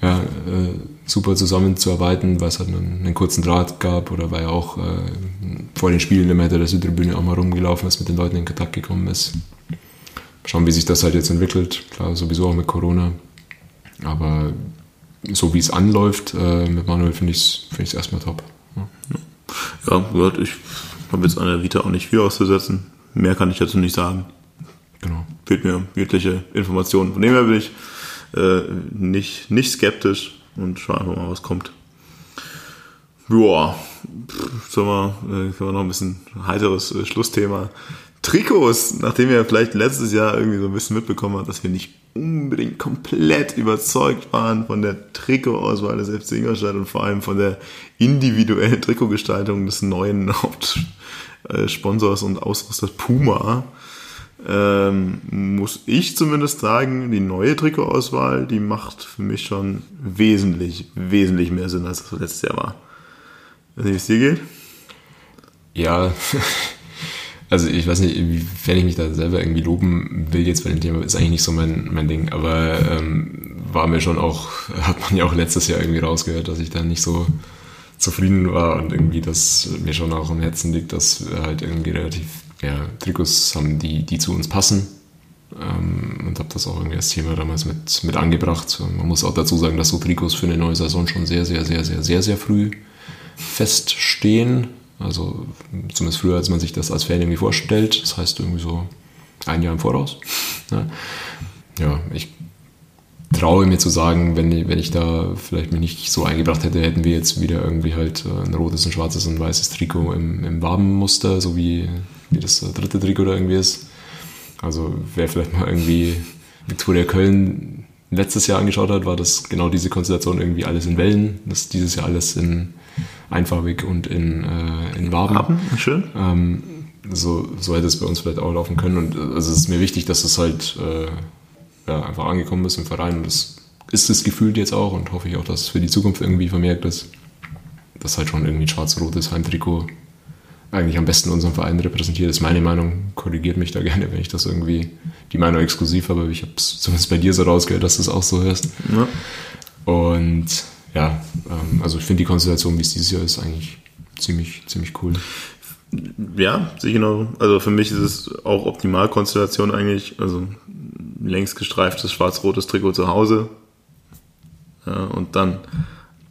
ja, äh, super zusammenzuarbeiten, weil es halt einen, einen, kurzen Draht gab oder weil er auch äh, vor den Spielen immer hinter der Südtribüne auch mal rumgelaufen ist, mit den Leuten in Kontakt gekommen ist. Schauen, wie sich das halt jetzt entwickelt. Klar, sowieso auch mit Corona. Aber so wie es anläuft äh, mit Manuel, finde ich es find erstmal top. Ja, ja ich habe jetzt an der Vita auch nicht viel auszusetzen. Mehr kann ich dazu nicht sagen. Genau. Fehlt mir jegliche Informationen. Von dem her bin ich äh, nicht, nicht skeptisch und schauen einfach mal, was kommt. Joa, sollen wir, äh, wir noch ein bisschen heiteres äh, Schlussthema. Trikots, nachdem wir vielleicht letztes Jahr irgendwie so ein bisschen mitbekommen haben, dass wir nicht unbedingt komplett überzeugt waren von der Trikotauswahl des FC Ingolstadt und vor allem von der individuellen Trikotgestaltung des neuen Hauptsponsors und Ausrüsters Puma, ähm, muss ich zumindest sagen, die neue Trikotauswahl, die macht für mich schon wesentlich, wesentlich mehr Sinn, als das letztes Jahr war. Weiß nicht, wie es dir geht? Ja, also ich weiß nicht, wenn ich mich da selber irgendwie loben will jetzt bei dem Thema, ist eigentlich nicht so mein, mein Ding, aber ähm, war mir schon auch, hat man ja auch letztes Jahr irgendwie rausgehört, dass ich da nicht so zufrieden war und irgendwie das mir schon auch am Herzen liegt, dass wir halt irgendwie relativ ja, Trikots haben, die, die zu uns passen. Ähm, und habe das auch irgendwie als Thema damals mit, mit angebracht. Man muss auch dazu sagen, dass so Trikots für eine neue Saison schon sehr, sehr, sehr, sehr, sehr, sehr früh feststehen. Also zumindest früher, als man sich das als Fan irgendwie vorstellt. Das heißt irgendwie so ein Jahr im Voraus. Ne? Ja, ich traue mir zu sagen, wenn, wenn ich da vielleicht mich nicht so eingebracht hätte, hätten wir jetzt wieder irgendwie halt ein rotes, ein schwarzes und ein weißes Trikot im, im Wabenmuster, so wie, wie das äh, dritte Trikot da irgendwie ist. Also wer vielleicht mal irgendwie Viktoria Köln letztes Jahr angeschaut hat, war das genau diese Konstellation irgendwie alles in Wellen. Das ist dieses Jahr alles in einfarbig und in, äh, in Waben. Waben, schön. Ähm, so, so hätte es bei uns vielleicht auch laufen können. Und äh, also es ist mir wichtig, dass es halt äh, ja, einfach angekommen ist im Verein. Und das ist es gefühlt jetzt auch und hoffe ich auch, dass es für die Zukunft irgendwie vermerkt ist, dass halt schon irgendwie ein schwarz-rotes Heimtrikot eigentlich am besten unseren Verein repräsentiert. Ist meine Meinung. Korrigiert mich da gerne, wenn ich das irgendwie die Meinung exklusiv habe. Ich habe es zumindest bei dir so rausgehört, dass du es auch so hörst. Ja. Und ja, ähm, also ich finde die Konstellation, wie es dieses Jahr ist, eigentlich ziemlich, ziemlich cool. Ja, sicher genau. Also für mich ist es auch Optimalkonstellation eigentlich. Also längs gestreiftes schwarz-rotes Trikot zu Hause ja, und dann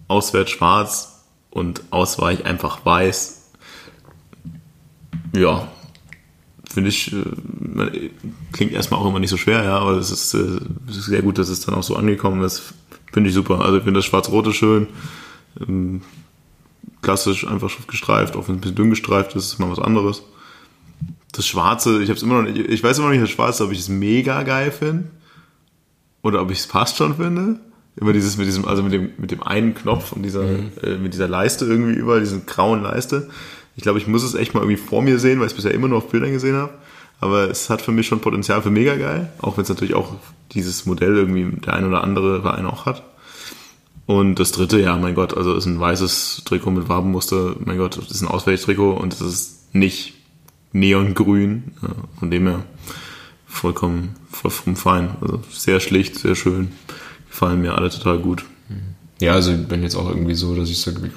auswärts schwarz und ausweich einfach weiß. Ja, finde ich, äh, klingt erstmal auch immer nicht so schwer, ja, aber es ist, äh, ist, sehr gut, dass es dann auch so angekommen ist. Finde ich super. Also ich finde das schwarz-rote schön. Ähm, klassisch einfach gestreift, auch wenn es ein bisschen dünn gestreift ist, ist mal was anderes das Schwarze, ich habe immer noch nicht, ich weiß immer noch nicht das Schwarze, ob ich es mega geil finde oder ob ich es passt schon finde. Immer dieses mit diesem, also mit dem, mit dem einen Knopf und dieser, Mhm. äh, mit dieser Leiste irgendwie über, diesen grauen Leiste. Ich glaube, ich muss es echt mal irgendwie vor mir sehen, weil ich es bisher immer nur auf Bildern gesehen habe. Aber es hat für mich schon Potenzial für mega geil, auch wenn es natürlich auch dieses Modell irgendwie der ein oder andere Verein auch hat. Und das dritte, ja, mein Gott, also ist ein weißes Trikot mit Wabenmuster, mein Gott, das ist ein Ausweichtrikot und es ist nicht neongrün, ja, von dem her vollkommen, vollkommen fein. Also sehr schlicht, sehr schön, gefallen mir alle total gut. Ja, also ich bin jetzt auch irgendwie so, dass ich sage,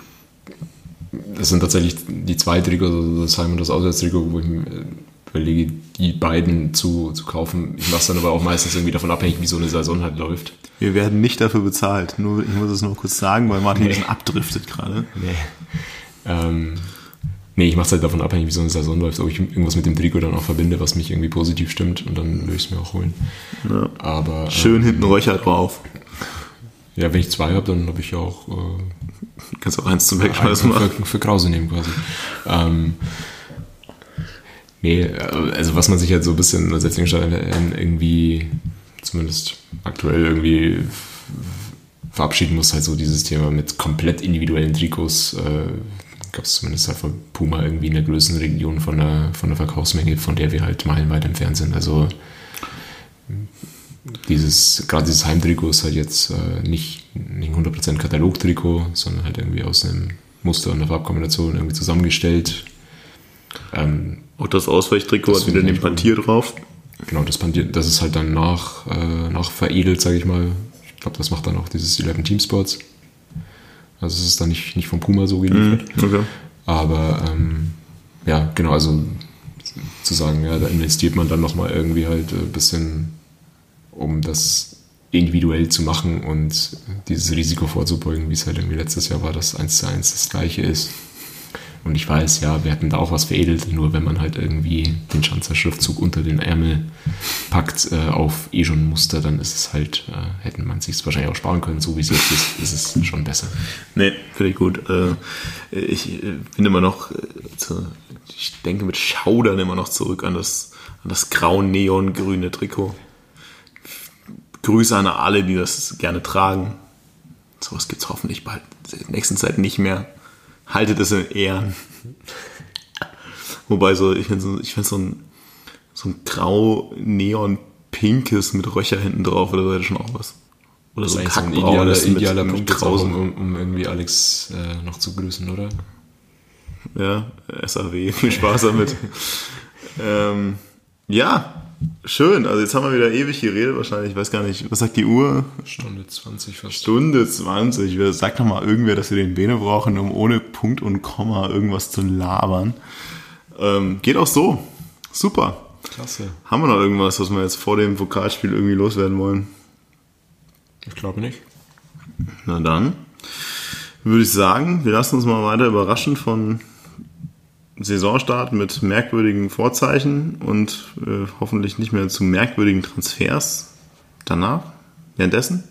das sind tatsächlich die zwei Trikots, also das Heim- und das Auswärtstrikot, wo ich mir äh, überlege, die beiden zu, zu kaufen. Ich mache es dann aber auch meistens irgendwie davon abhängig, wie so eine Saison halt läuft. Wir werden nicht dafür bezahlt, nur, ich muss es nur kurz sagen, weil Martin ein bisschen abdriftet gerade. Nee. Ähm, nee, ich mache es halt davon abhängig, wie so eine Saison läuft, ob ich irgendwas mit dem Trikot dann auch verbinde, was mich irgendwie positiv stimmt und dann würde ich es mir auch holen. Ja. Aber Schön hinten Röcher drauf. ja, wenn ich zwei habe, dann habe ich auch äh, Kannst auch eins zum Wegschmeißen machen. für, für Krause nehmen quasi. Ähm, nee, also was man sich halt so ein bisschen als Setzungsstein irgendwie, zumindest aktuell irgendwie verabschieden muss, halt so dieses Thema mit komplett individuellen Trikots. Äh, Gab es zumindest halt von Puma irgendwie in der Größenregion von der, von der Verkaufsmenge, von der wir halt meilenweit entfernt sind. Also dieses, gerade dieses Heimtrikot ist halt jetzt äh, nicht, nicht ein 100% Katalogtrikot, sondern halt irgendwie aus einem Muster und einer Farbkombination irgendwie zusammengestellt. Ähm, Auch das Ausweichtrikot hat wieder den. Pantier drauf. genau, das, Pandier- das ist halt dann nach, äh, nach veredelt, sage ich mal. Ich glaube, das macht dann auch dieses 11 Team Sports. Also es ist dann nicht, nicht vom Puma so geliefert. Okay. Aber ähm, ja, genau, also zu sagen, ja, da investiert man dann nochmal irgendwie halt ein bisschen, um das individuell zu machen und dieses Risiko vorzubeugen, wie es halt irgendwie letztes Jahr war, dass eins zu eins das gleiche ist. Und ich weiß, ja, wir hätten da auch was veredelt, nur wenn man halt irgendwie den Schanzer Schriftzug unter den Ärmel packt äh, auf eh schon Muster, dann ist es halt, äh, hätten man sich wahrscheinlich auch sparen können, so wie es jetzt ist, ist es schon besser. Nee, finde ich gut. Äh, Ich äh, bin immer noch, äh, ich denke mit Schaudern immer noch zurück an das, an das grau-neongrüne Trikot. Grüße an alle, die das gerne tragen. Sowas gibt es hoffentlich bald in der nächsten Zeit nicht mehr. Haltet es in Ehren. Wobei so, ich finde so, ich find so ein, so ein grau-neon-pinkes mit Röcher hinten drauf oder so hätte schon auch was. Oder Das so ein eigentlich so ein kackbraunes idealer, idealer mit, mit Punkt, Krausen. um, um irgendwie Alex äh, noch zu grüßen, oder? Ja, SAW, viel Spaß damit. ähm, ja, schön. Also jetzt haben wir wieder ewig geredet wahrscheinlich. Ich weiß gar nicht, was sagt die Uhr? Stunde 20 fast. Stunde 20. Wer- Sag doch mal irgendwer, dass wir den Bene brauchen, um ohne Punkt und Komma irgendwas zu labern. Ähm, geht auch so. Super. Klasse. Haben wir noch irgendwas, was wir jetzt vor dem Vokalspiel irgendwie loswerden wollen? Ich glaube nicht. Na dann würde ich sagen, wir lassen uns mal weiter überraschen von Saisonstart mit merkwürdigen Vorzeichen und äh, hoffentlich nicht mehr zu merkwürdigen Transfers danach, währenddessen.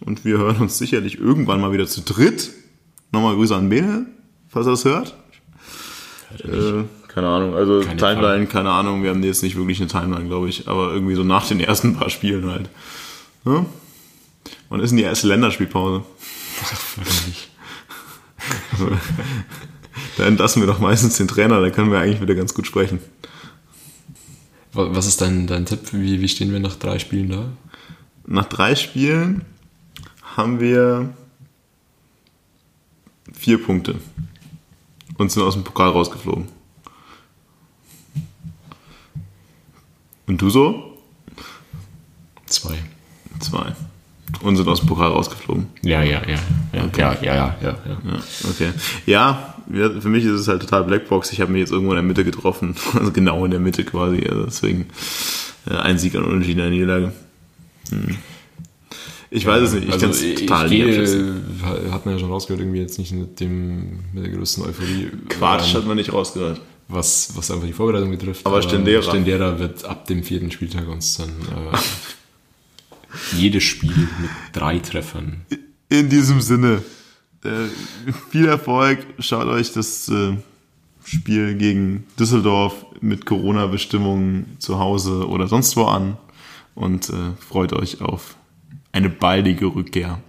Und wir hören uns sicherlich irgendwann mal wieder zu dritt. Nochmal Grüße an Bene, falls er das hört. Äh, keine Ahnung, also Keine Timeline, Frage. keine Ahnung, wir haben jetzt nicht wirklich eine Timeline, glaube ich, aber irgendwie so nach den ersten paar Spielen halt. Ja? Wann ist denn die erste Länderspielpause? Wahrscheinlich. Da entlassen wir doch meistens den Trainer, da können wir eigentlich wieder ganz gut sprechen. Wa- Was ist dein, dein Tipp? Wie, wie stehen wir nach drei Spielen da? Nach drei Spielen haben wir vier Punkte und sind aus dem Pokal rausgeflogen. Und du so? Zwei. Zwei. Und sind aus dem Pokal rausgeflogen. Ja, ja, ja. Ja, ja, ja, ja, ja, ja. Ja, okay. Ja, für mich ist es halt total Blackbox. Ich habe mich jetzt irgendwo in der Mitte getroffen. Also genau in der Mitte quasi. Also deswegen äh, ein Sieg an Unentschieden in der Niederlage. Hm. Ich weiß es nicht. Ich also kann es total ich nicht gehe, hat man ja schon rausgehört, irgendwie jetzt nicht mit dem mit der größten Euphorie. Quatsch ähm, hat man nicht rausgehört. was, was einfach die Vorbereitung betrifft. Aber Stendera. Stendera wird ab dem vierten Spieltag uns dann äh, jedes Spiel mit drei Treffern. In diesem Sinne, äh, viel Erfolg. Schaut euch das äh, Spiel gegen Düsseldorf mit Corona-Bestimmungen zu Hause oder sonst wo an. und äh, freut euch auf eine baldige Rückkehr.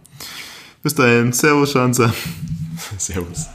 Bis dahin, Servus Schanzer. Servus.